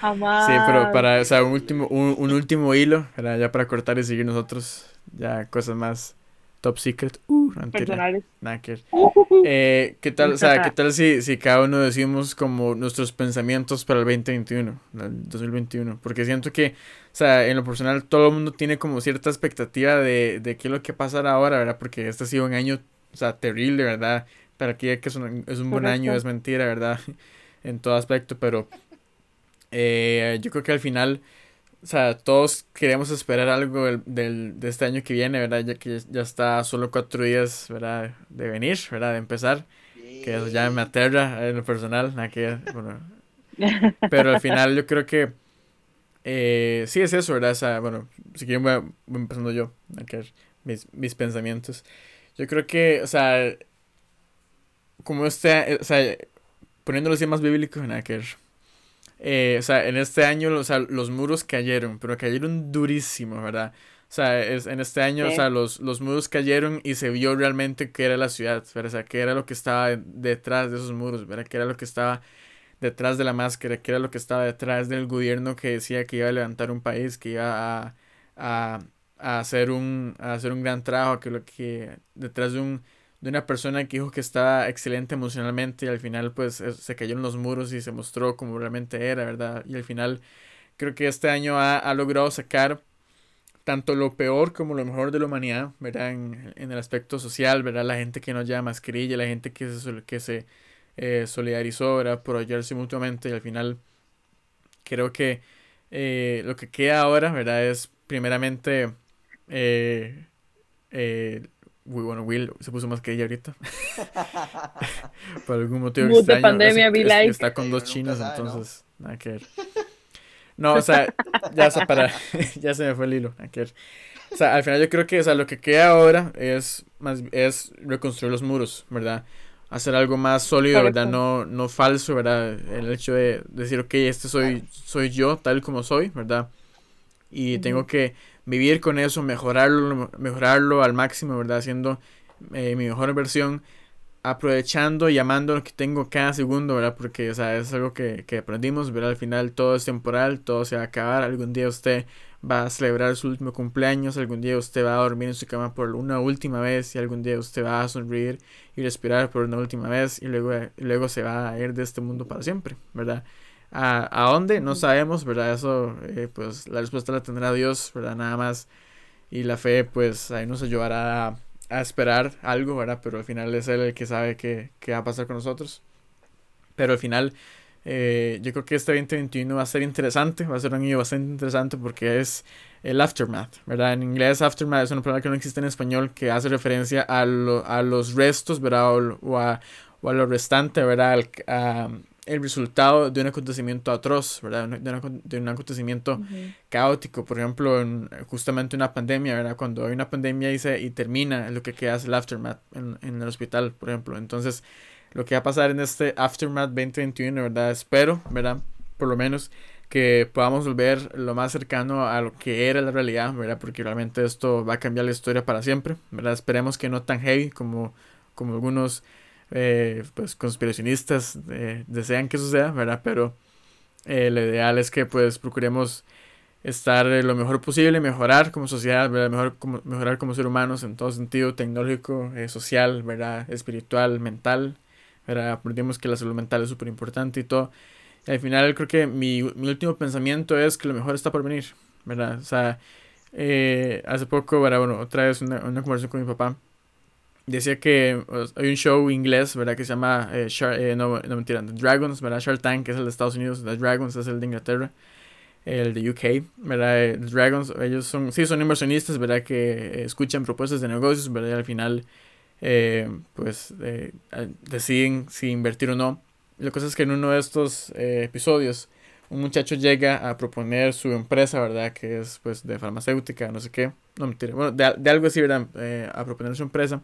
Jamás. (laughs) Sí, pero para, o sea, un último, un, último hilo, ya para cortar y seguir nosotros, ya cosas más top secret. Uh, Personales. (laughs) Eh, ¿Qué tal, o sea, qué tal si, si cada uno decimos como nuestros pensamientos para el 2021, el 2021? Porque siento que, o sea, en lo personal todo el mundo tiene como cierta expectativa de, de qué es lo que pasará ahora, ¿verdad? Porque este ha sido un año, o sea, terrible, ¿verdad? Para que es un, es un buen año, es mentira, ¿verdad? (laughs) en todo aspecto, pero eh, yo creo que al final o sea, todos queremos esperar algo del, de este año que viene, ¿verdad? Ya que ya está solo cuatro días, ¿verdad? De venir, ¿verdad? De empezar. Que eso ya me aterra en lo personal. que, bueno. (laughs) Pero al final yo creo que eh, sí es eso, ¿verdad? O sea, bueno, si quieren voy, empezando yo a mis, mis pensamientos. Yo creo que, o sea, como este, o sea, poniéndolo así más bíblico, que eh, o sea, en este año o sea, los muros cayeron, pero cayeron durísimo, ¿verdad? O sea, es, en este año, o sea, los, los muros cayeron y se vio realmente qué era la ciudad, ¿verdad? O sea, qué era lo que estaba detrás de esos muros, ¿verdad? Qué era lo que estaba detrás de la máscara, qué era lo que estaba detrás del gobierno que decía que iba a levantar un país, que iba a, a, a hacer, un, a hacer un gran trabajo, que lo que detrás de un de una persona que dijo que estaba excelente emocionalmente y al final pues se cayó en los muros y se mostró como realmente era, ¿verdad? Y al final creo que este año ha, logrado sacar tanto lo peor como lo mejor de la humanidad, ¿verdad? En, el aspecto social, ¿verdad? La gente que no lleva mascarilla, la gente que se, que se eh, solidarizó, ¿verdad? Por ayudarse mutuamente y al final creo que eh, lo que queda ahora, ¿verdad? Es primeramente eh, bueno, Will se puso más que ella ahorita. (laughs) Por algún motivo extraño. pandemia, está con dos chinos, entonces, nada que ver. No, o sea, ya, se para, (laughs) ya se me fue el hilo, nada que ver. O sea, al final yo creo que o sea, lo que queda ahora es, más, es reconstruir los muros, ¿verdad? Hacer algo más sólido, ¿verdad? No, no falso, ¿verdad? El hecho de decir, ok, este soy, soy yo, tal como soy, ¿verdad? Y tengo que vivir con eso, mejorarlo, mejorarlo al máximo, ¿verdad? Haciendo eh, mi mejor versión, aprovechando y amando lo que tengo cada segundo, ¿verdad? Porque, o sea, es algo que, que aprendimos, ¿verdad? Al final todo es temporal, todo se va a acabar, algún día usted va a celebrar su último cumpleaños, algún día usted va a dormir en su cama por una última vez y algún día usted va a sonreír y respirar por una última vez y luego, y luego se va a ir de este mundo para siempre, ¿verdad? ¿A, a dónde? No sabemos, ¿verdad? Eso, eh, pues la respuesta la tendrá Dios, ¿verdad? Nada más. Y la fe, pues ahí nos ayudará a, a esperar algo, ¿verdad? Pero al final es Él el que sabe qué, qué va a pasar con nosotros. Pero al final, eh, yo creo que este 2021 va a ser interesante, va a ser un año bastante interesante porque es el aftermath, ¿verdad? En inglés aftermath es una palabra que no existe en español que hace referencia a, lo, a los restos, ¿verdad? O, a, o a lo restante, ¿verdad? a, el resultado de un acontecimiento atroz, ¿verdad? De, un acontecimiento caótico, por ejemplo, en, justamente una pandemia, ¿verdad? Cuando hay una pandemia y, se, y termina lo que queda es el aftermath en, en, el hospital, por ejemplo. Entonces, lo que va a pasar en este aftermath 2021, ¿verdad? Espero, ¿verdad? Por lo menos que podamos volver lo más cercano a lo que era la realidad, ¿verdad? Porque realmente esto va a cambiar la historia para siempre, ¿verdad? Esperemos que no tan heavy como, como algunos eh, pues conspiracionistas eh, desean que suceda, ¿verdad? Pero eh, lo ideal es que pues procuremos estar lo mejor posible, mejorar como sociedad, ¿verdad? Mejor, como, mejorar como ser humanos en todo sentido, tecnológico, social, ¿verdad? Espiritual, mental, ¿verdad? Aprendimos que la salud mental es súper importante y todo. Al final creo que mi, mi, último pensamiento es que lo mejor está por venir, ¿verdad? O sea, hace poco, Bueno, otra vez una, una conversación con mi papá decía que hay un show inglés, ¿verdad? Que se llama, eh, eh, no, no mentira, The Dragons, ¿verdad? Shark Tank, que es el de Estados Unidos, The Dragons es el de Inglaterra, el de UK, ¿verdad? Eh, The Dragons, ellos son, sí, son inversionistas, ¿verdad? Que escuchan propuestas de negocios, ¿verdad? Y al final, pues, deciden si invertir o no. la cosa es que en uno de estos episodios, un muchacho llega a proponer su empresa, ¿verdad? Que es, pues, de farmacéutica, no sé qué. No, mentira. Bueno, de, de algo así, ¿verdad? a proponer su empresa.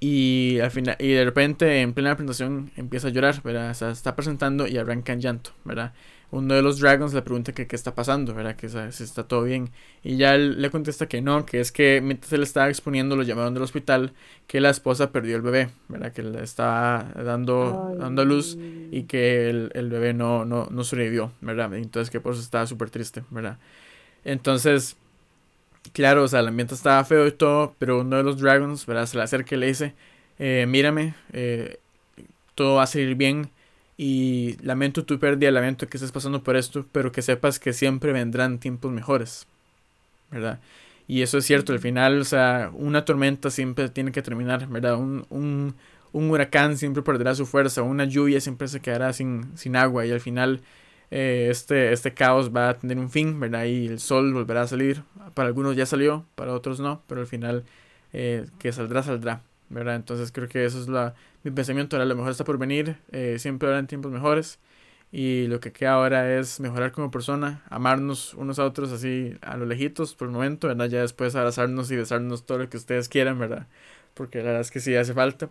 Y al final, y de repente en plena presentación empieza a llorar, ¿verdad? O sea, está presentando y arranca en llanto, ¿verdad? Uno de los dragons le pregunta que qué está pasando, ¿verdad? Que si está todo bien. Y ya él le contesta que no, que es que mientras él estaba exponiendo, lo llamaron del hospital, que la esposa perdió el bebé, ¿verdad? Que le estaba dando, dando luz y que el, el bebé no, no, no sobrevivió, ¿verdad? Entonces que por eso estaba súper triste, ¿verdad? Entonces, claro, o sea, el ambiente estaba feo y todo, pero uno de los dragons, ¿verdad? Se le acerca y le dice, eh, mírame, eh, todo va a salir bien y lamento tu pérdida, lamento que estés pasando por esto, pero que sepas que siempre vendrán tiempos mejores, ¿verdad? Y eso es cierto, al final, o sea, una tormenta siempre tiene que terminar, ¿verdad? Un, un, un huracán siempre perderá su fuerza, una lluvia siempre se quedará sin, sin agua y al final eh, este, este caos va a tener un fin, ¿verdad? Y el sol volverá a salir. Para algunos ya salió, para otros no, pero al final eh, que saldrá, saldrá, ¿verdad? Entonces creo que eso es la, mi pensamiento. Ahora lo mejor está por venir, eh, siempre habrán tiempos mejores. Y lo que queda ahora es mejorar como persona, amarnos unos a otros así a lo lejitos por el momento, ¿verdad? Ya después abrazarnos y besarnos todo lo que ustedes quieran, ¿verdad? Porque la verdad es que sí hace falta.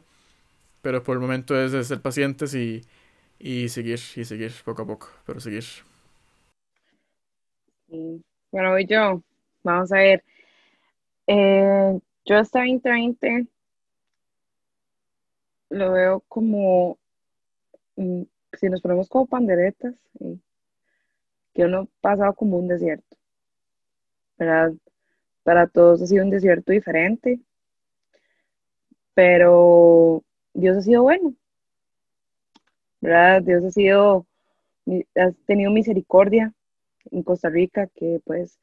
Pero por el momento es de ser pacientes y, y seguir, y seguir poco a poco, pero seguir. Bueno, voy yo. Vamos a ver. Eh, yo este 2020 lo veo como mm, si nos ponemos como panderetas, que uno ha pasado como un desierto. Para, para todos ha sido un desierto diferente, pero Dios ha sido bueno. ¿Verdad? Dios ha sido, ha tenido misericordia en Costa Rica, que pues,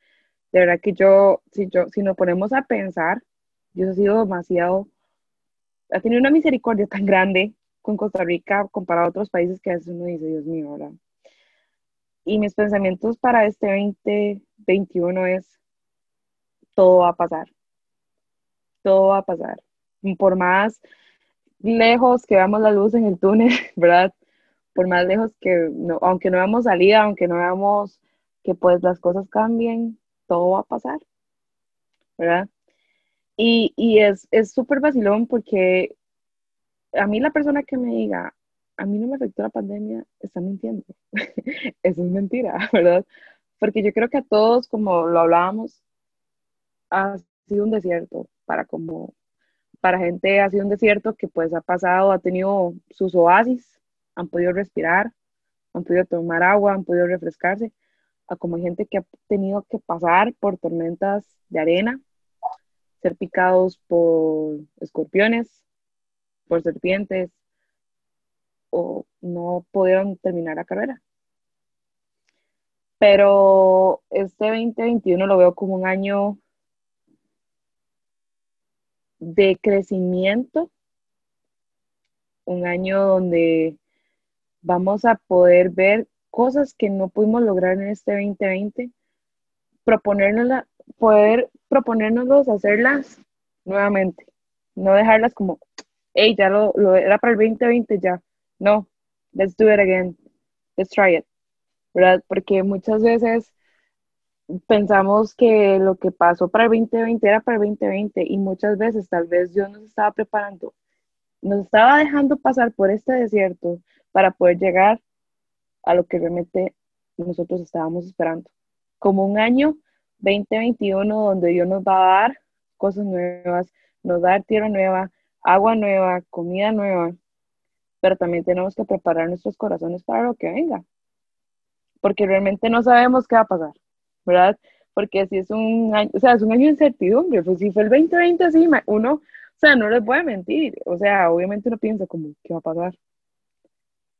de verdad que yo, si, yo, si nos ponemos a pensar, Dios ha sido demasiado, ha tenido una misericordia tan grande con Costa Rica comparado a otros países que a veces uno dice, Dios mío, ¿verdad? Y mis pensamientos para este 2021 es, todo va a pasar, todo va a pasar. Por más lejos que veamos la luz en el túnel, (laughs) ¿verdad? Por más lejos que, no, aunque no veamos salida, aunque no veamos que pues las cosas cambien, todo va a pasar, ¿verdad? Y, y es súper vacilón porque a mí la persona que me diga, a mí no me afectó la pandemia, está mintiendo. (laughs) Eso es mentira, (laughs) ¿verdad? Porque yo creo que a todos, como lo hablábamos, ha sido un desierto para como para gente ha sido un desierto que pues ha pasado, ha tenido sus oasis, han podido respirar, han podido tomar agua, han podido refrescarse, a como gente que ha tenido que pasar por tormentas de arena, ser picados por escorpiones, por serpientes o no pudieron terminar la carrera. Pero este 2021 lo veo como un año de crecimiento, un año donde vamos a poder ver cosas que no pudimos lograr en este 2020, proponernos poder proponérnoslos hacerlas nuevamente, no dejarlas como hey, ya lo, lo era para el 2020 ya. No, let's do it again. Let's try it. ¿Verdad? Porque muchas veces pensamos que lo que pasó para el 2020 era para el 2020 y muchas veces tal vez Dios nos estaba preparando, nos estaba dejando pasar por este desierto para poder llegar a lo que realmente nosotros estábamos esperando. Como un año 2021 donde Dios nos va a dar cosas nuevas, nos va a dar tierra nueva, agua nueva, comida nueva, pero también tenemos que preparar nuestros corazones para lo que venga, porque realmente no sabemos qué va a pasar, ¿verdad? Porque si es un año, o sea, es un año de incertidumbre, pues si fue el 2020 así, uno, o sea, no les voy mentir, o sea, obviamente uno piensa como, ¿qué va a pasar?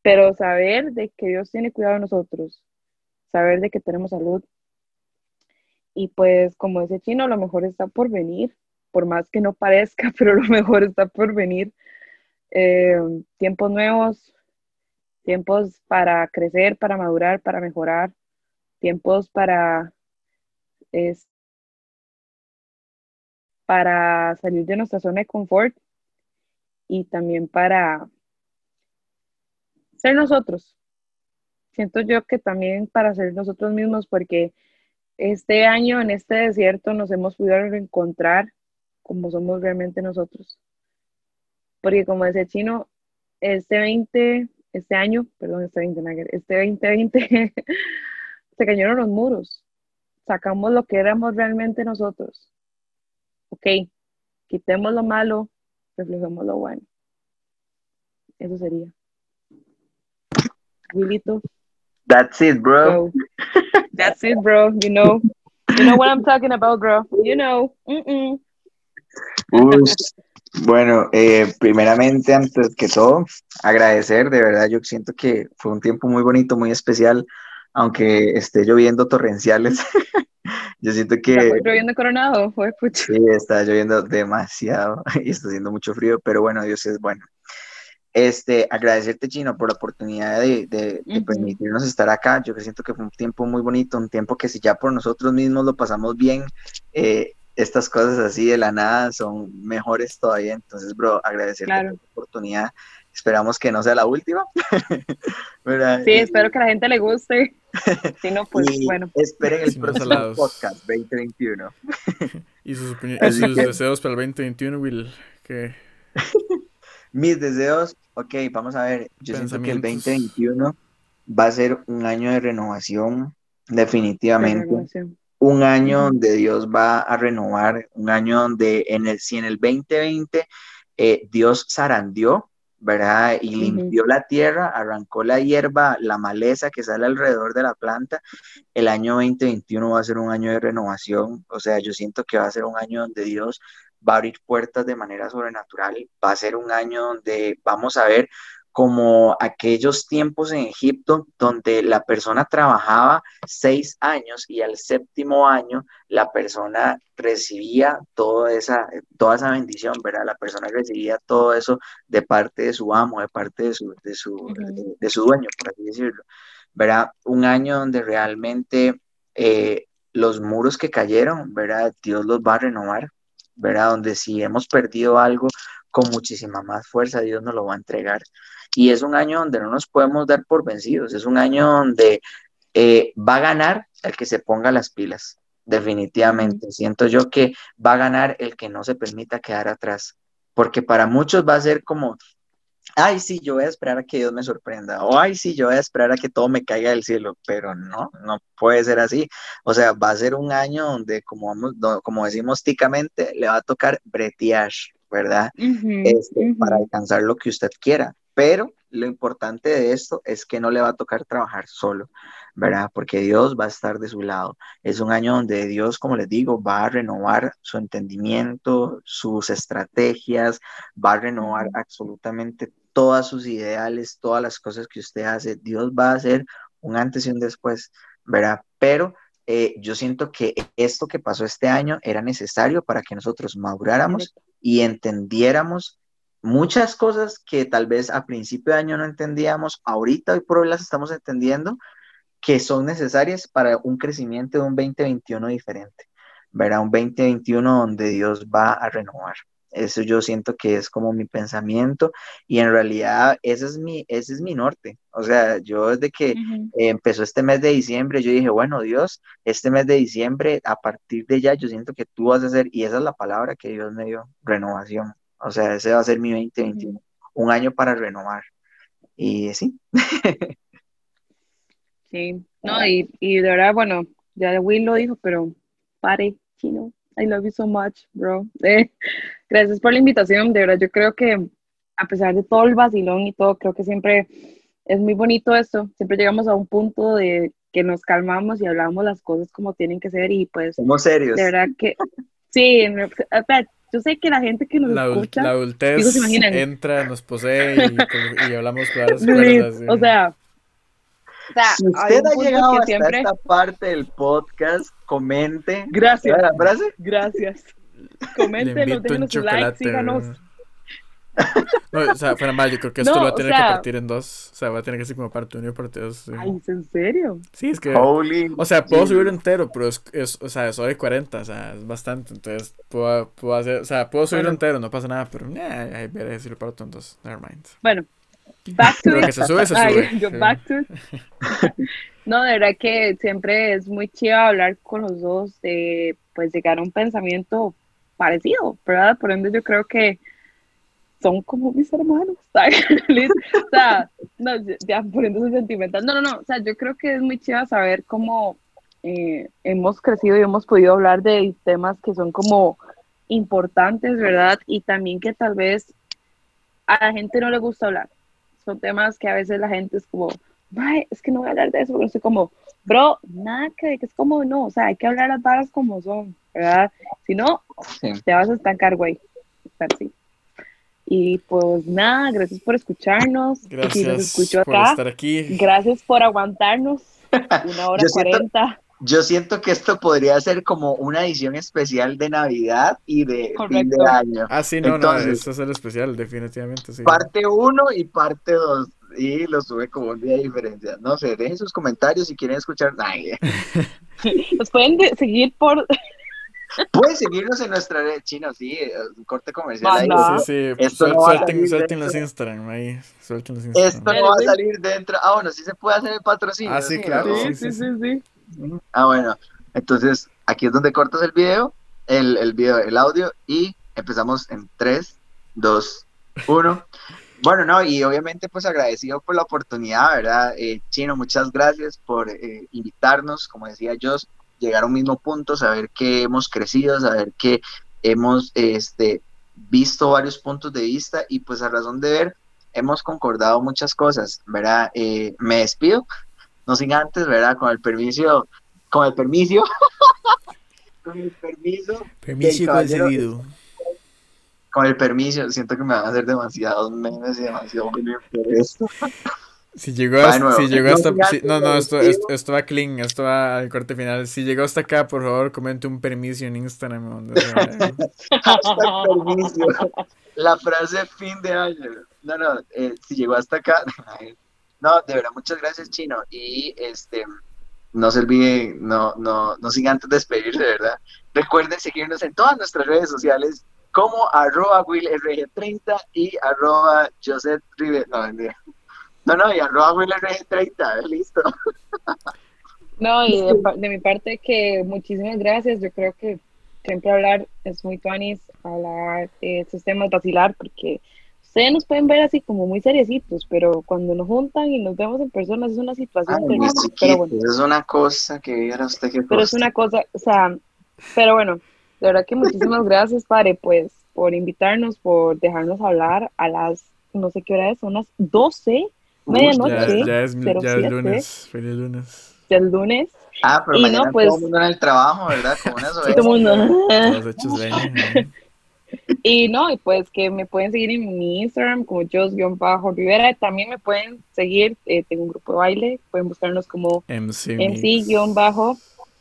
Pero saber de que Dios tiene cuidado de nosotros, saber de que tenemos salud, y pues como ese chino, lo mejor está por venir, por más que no parezca, (laughs) pero lo mejor está por venir. Eh, tiempos nuevos, tiempos para crecer, para madurar, para mejorar, tiempos para, para salir de nuestra zona de confort y también para ser nosotros. Siento yo que también para ser nosotros mismos, porque este año en este desierto nos hemos podido encontrar como somos realmente nosotros. Porque como decía Chino, este 20, este año, perdón, este 20, este 2020, (laughs) se cayeron los muros. Sacamos lo que éramos realmente nosotros. Ok, quitemos lo malo, reflejemos lo bueno. Eso sería. Wilito. That's it, bro. That's it, bro. You know, you know what I'm talking about, bro. You know. Mm bueno, eh, primeramente, antes que todo, agradecer, de verdad, yo siento que fue un tiempo muy bonito, muy especial, aunque esté lloviendo torrenciales. (laughs) yo siento que... Está lloviendo coronado, fue Sí, está lloviendo demasiado (laughs) y está haciendo mucho frío, pero bueno, Dios es bueno. Este, agradecerte, Chino, por la oportunidad de, de, permitirnos estar acá. Yo que siento que fue un tiempo muy bonito, un tiempo que si ya por nosotros mismos lo pasamos bien, eh, estas cosas así de la nada son mejores todavía. Entonces, bro, agradecerte por la oportunidad. Esperamos que no sea la última. (laughs) sí, espero que a la gente le guste. (laughs) Si no, pues bueno. Esperen el próximo podcast 2021. (laughs) y sus, sus deseos para el 2021, Will. Que... Mis deseos, ok, vamos a ver. Yo siento que el 2021 va a ser un año de renovación, definitivamente. Un año donde Dios va a renovar, un año donde en el, si en el 2020 eh, Dios zarandeó, ¿verdad? Y limpió la tierra, arrancó la hierba, la maleza que sale alrededor de la planta. El año 2021 va a ser un año de renovación, o sea, yo siento que va a ser un año donde Dios va a abrir puertas de manera sobrenatural, va a ser un año donde vamos a ver como aquellos tiempos en Egipto donde la persona trabajaba seis años y al séptimo año la persona recibía toda esa, toda esa bendición, ¿verdad? La persona recibía todo eso de parte de su amo, de parte de su, de su, de, su dueño, por así decirlo, ¿verdad? Un año donde realmente eh, los muros que cayeron, ¿verdad? Dios los va a renovar, ¿verdad? Donde si hemos perdido algo con muchísima más fuerza, Dios nos lo va a entregar. Y es un año donde no nos podemos dar por vencidos, es un año donde eh, va a ganar el que se ponga las pilas, definitivamente. Siento yo que va a ganar el que no se permita quedar atrás, porque para muchos va a ser como, ay, sí, yo voy a esperar a que Dios me sorprenda, o ay, sí, yo voy a esperar a que todo me caiga del cielo, pero no, no puede ser así. O sea, va a ser un año donde, como, vamos, como decimos ticamente, le va a tocar bretear, ¿verdad? Este, para alcanzar lo que usted quiera. Pero lo importante de esto es que no le va a tocar trabajar solo, ¿verdad? Porque Dios va a estar de su lado. Es un año donde Dios, como les digo, va a renovar su entendimiento, sus estrategias, va a renovar absolutamente todas sus ideales, todas las cosas que usted hace. Dios va a hacer un antes y un después, ¿verdad? Pero eh, yo siento que esto que pasó este año era necesario para que nosotros maduráramos y entendiéramos muchas cosas que tal vez a principio de año no entendíamos, ahorita hoy por hoy las estamos entendiendo, que son necesarias para un crecimiento de un 2021 diferente, ¿verdad? Un 2021 donde Dios va a renovar. Eso yo siento que es como mi pensamiento y en realidad ese es mi, ese es mi norte. O sea, yo desde que empezó este mes de diciembre, yo dije, bueno, Dios, este mes de diciembre, a partir de ya, yo siento que tú vas a hacer, y esa es la palabra que Dios me dio, renovación. O sea, ese va a ser mi 2021, un año para renovar. Y sí. sí, no, y, y de verdad, bueno, ya Will lo dijo, pero pare, chino. I love you so much, bro. Eh, gracias por la invitación. De verdad, yo creo que a pesar de todo el vacilón y todo, creo que siempre es muy bonito esto. Siempre llegamos a un punto de que nos calmamos y hablamos las cosas como tienen que ser y pues... Somos serios. De verdad que... Sí, yo sé que la gente que nos la, escucha... La adultez entra, nos posee y, hablamos claras. O sea... si usted ha llegado hasta esta parte del podcast, comente. Gracias. Gracias. Coméntenos, déjenos su like, síganos. No, (laughs) o sea, fuera mal, yo creo que esto lo va a tener que partir en dos. O sea, va a tener que ser como parte uno y parte dos. Ay, ¿en serio? Sí, es que. o sea, puedo subir entero, pero es, es, o sea, soy 40, o sea, es bastante. Entonces, puedo, puedo hacer, o sea, puedo subir entero, no pasa nada, pero, eh, ahí veré si lo parto en dos. Never mind. Bueno, (laughs) back to it. que se sube, se sube. yo, back to it. (laughs) no, de verdad que siempre es muy chido hablar con los dos, de, pues, llegar a un pensamiento parecido, ¿verdad? Por ende, yo creo que son como mis hermanos, (laughs) o sea, no, ya poniéndose sentimental, no, no, no, o sea, yo creo que es muy chido saber cómo eh, hemos crecido y hemos podido hablar de temas que son como importantes, ¿verdad? Y también que tal vez a la gente no le gusta hablar. Son temas que a veces la gente es como, es que no voy a hablar de eso, pero estoy como, bro, nada que, es como, no, o sea, hay que hablar las barras como son, ¿verdad? Si no, te vas a estancar, güey. Así. Y pues nada, gracias por escucharnos. Gracias por estar aquí. Gracias por aguantarnos. (laughs) Una hora cuarenta. yo siento que esto podría ser como una edición especial de Navidad y de fin de año. Ah, sí, no, no, eso es el especial, definitivamente, sí. Parte 1 y parte 2. Y lo sube como un día de diferencia. No sé, dejen sus comentarios si quieren escuchar. Ay. (laughs) Nos pueden seguir por Pueden seguirnos en nuestra red chino, sí, un corte comercial ahí. Sí, sí, Esto no suelten, suelten los Instagram ahí, suelten los Instagram. Esto no va a salir dentro. Ah, bueno, sí se puede hacer el patrocinio. Ah, sí, claro. Sí, sí, sí, sí. Ah, bueno, entonces aquí es donde cortas el video, el, el video, el audio y empezamos en 3, 2, 1. Bueno, no, y obviamente pues agradecido por la oportunidad, ¿verdad? Eh, Chino, muchas gracias por eh, invitarnos, como decía Joss, llegar a un mismo punto, saber que hemos crecido, saber que hemos este, visto varios puntos de vista y pues a razón de ver, hemos concordado muchas cosas, ¿verdad? Eh, me despido, no sin antes, ¿verdad? Con el permiso, con el permiso, (laughs) con el permiso. Permiso concedido. Con el permiso, siento que me van a hacer demasiados memes y demasiado por esto. (laughs) Si llegó, hasta, si llegó hasta. no, no, esto, esto, va clean, esto va al corte final. Si llegó hasta acá, por favor, comente un permiso en Instagram. (laughs) permiso. La frase fin de año. No, no, eh, si llegó hasta acá. (laughs) No, de verdad, muchas gracias, Chino. Y este, no se olvide, no, no, no sin antes despedirse, de verdad. Recuerden seguirnos en todas nuestras redes sociales como arroba WillRG30 y arroba Joseph River. No, no, no, y arroba WillRG30, listo. (laughs) No, y de, mi parte que muchísimas gracias. Yo creo que siempre hablar es muy tuanis, hablar de estos temas, vacilar, porque ustedes nos pueden ver así como muy seriecitos, pero cuando nos juntan y nos vemos en persona es una situación pero Es una cosa que viera usted que Pero es una cosa, o sea, pero bueno, de verdad que muchísimas (laughs) gracias, padre, pues, por invitarnos, por dejarnos hablar a las, no sé qué hora es, son las 12, medianoche. Ya, es, ya es lunes, feliz lunes. Ya es lunes. Ah, pero y mañana no, pues, todo el mundo en el trabajo, ¿verdad? Como una (laughs) sí, todo el mundo. Todos hechos de (laughs) y no, y pues que me pueden seguir en mi Instagram como Jos-Rivera. También me pueden seguir, eh, tengo un grupo de baile, pueden buscarnos como MC, MC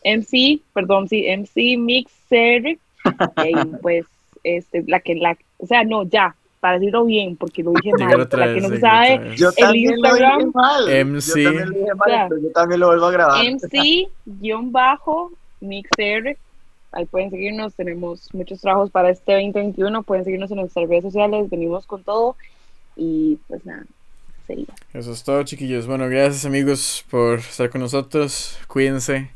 MC, perdón, sí, MC Mixer. (laughs) y pues, este, la que, la, o sea, no, ya, para decirlo bien, porque lo dije mal, para que no se sabe, el Instagram. MC. Yo también lo dije mal, pero yo también lo vuelvo a grabar. MC-Mixer Ahí pueden seguirnos, tenemos muchos trabajos para este 2021, pueden seguirnos en nuestras redes sociales, venimos con todo y pues nada, sería. Eso es todo chiquillos. Bueno, gracias amigos por estar con nosotros, cuídense,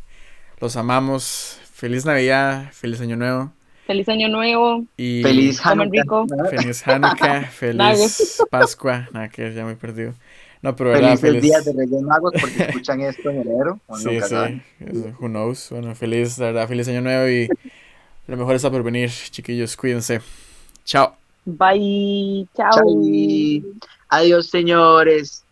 los amamos, feliz Navidad, feliz Año Nuevo. Feliz Año Nuevo. Y feliz Hanukkah. Feliz Hanukkah, (laughs) feliz Pascua. Nada, que ya me he perdido. No, pero Felices feliz... días de Reyes Magos porque (laughs) escuchan esto en enero. Sí, sí. Who knows. Bueno, feliz, la verdad, feliz año nuevo y lo mejor está por venir, chiquillos. Cuídense. Chao. Bye. Chao. Chao. Adiós, señores.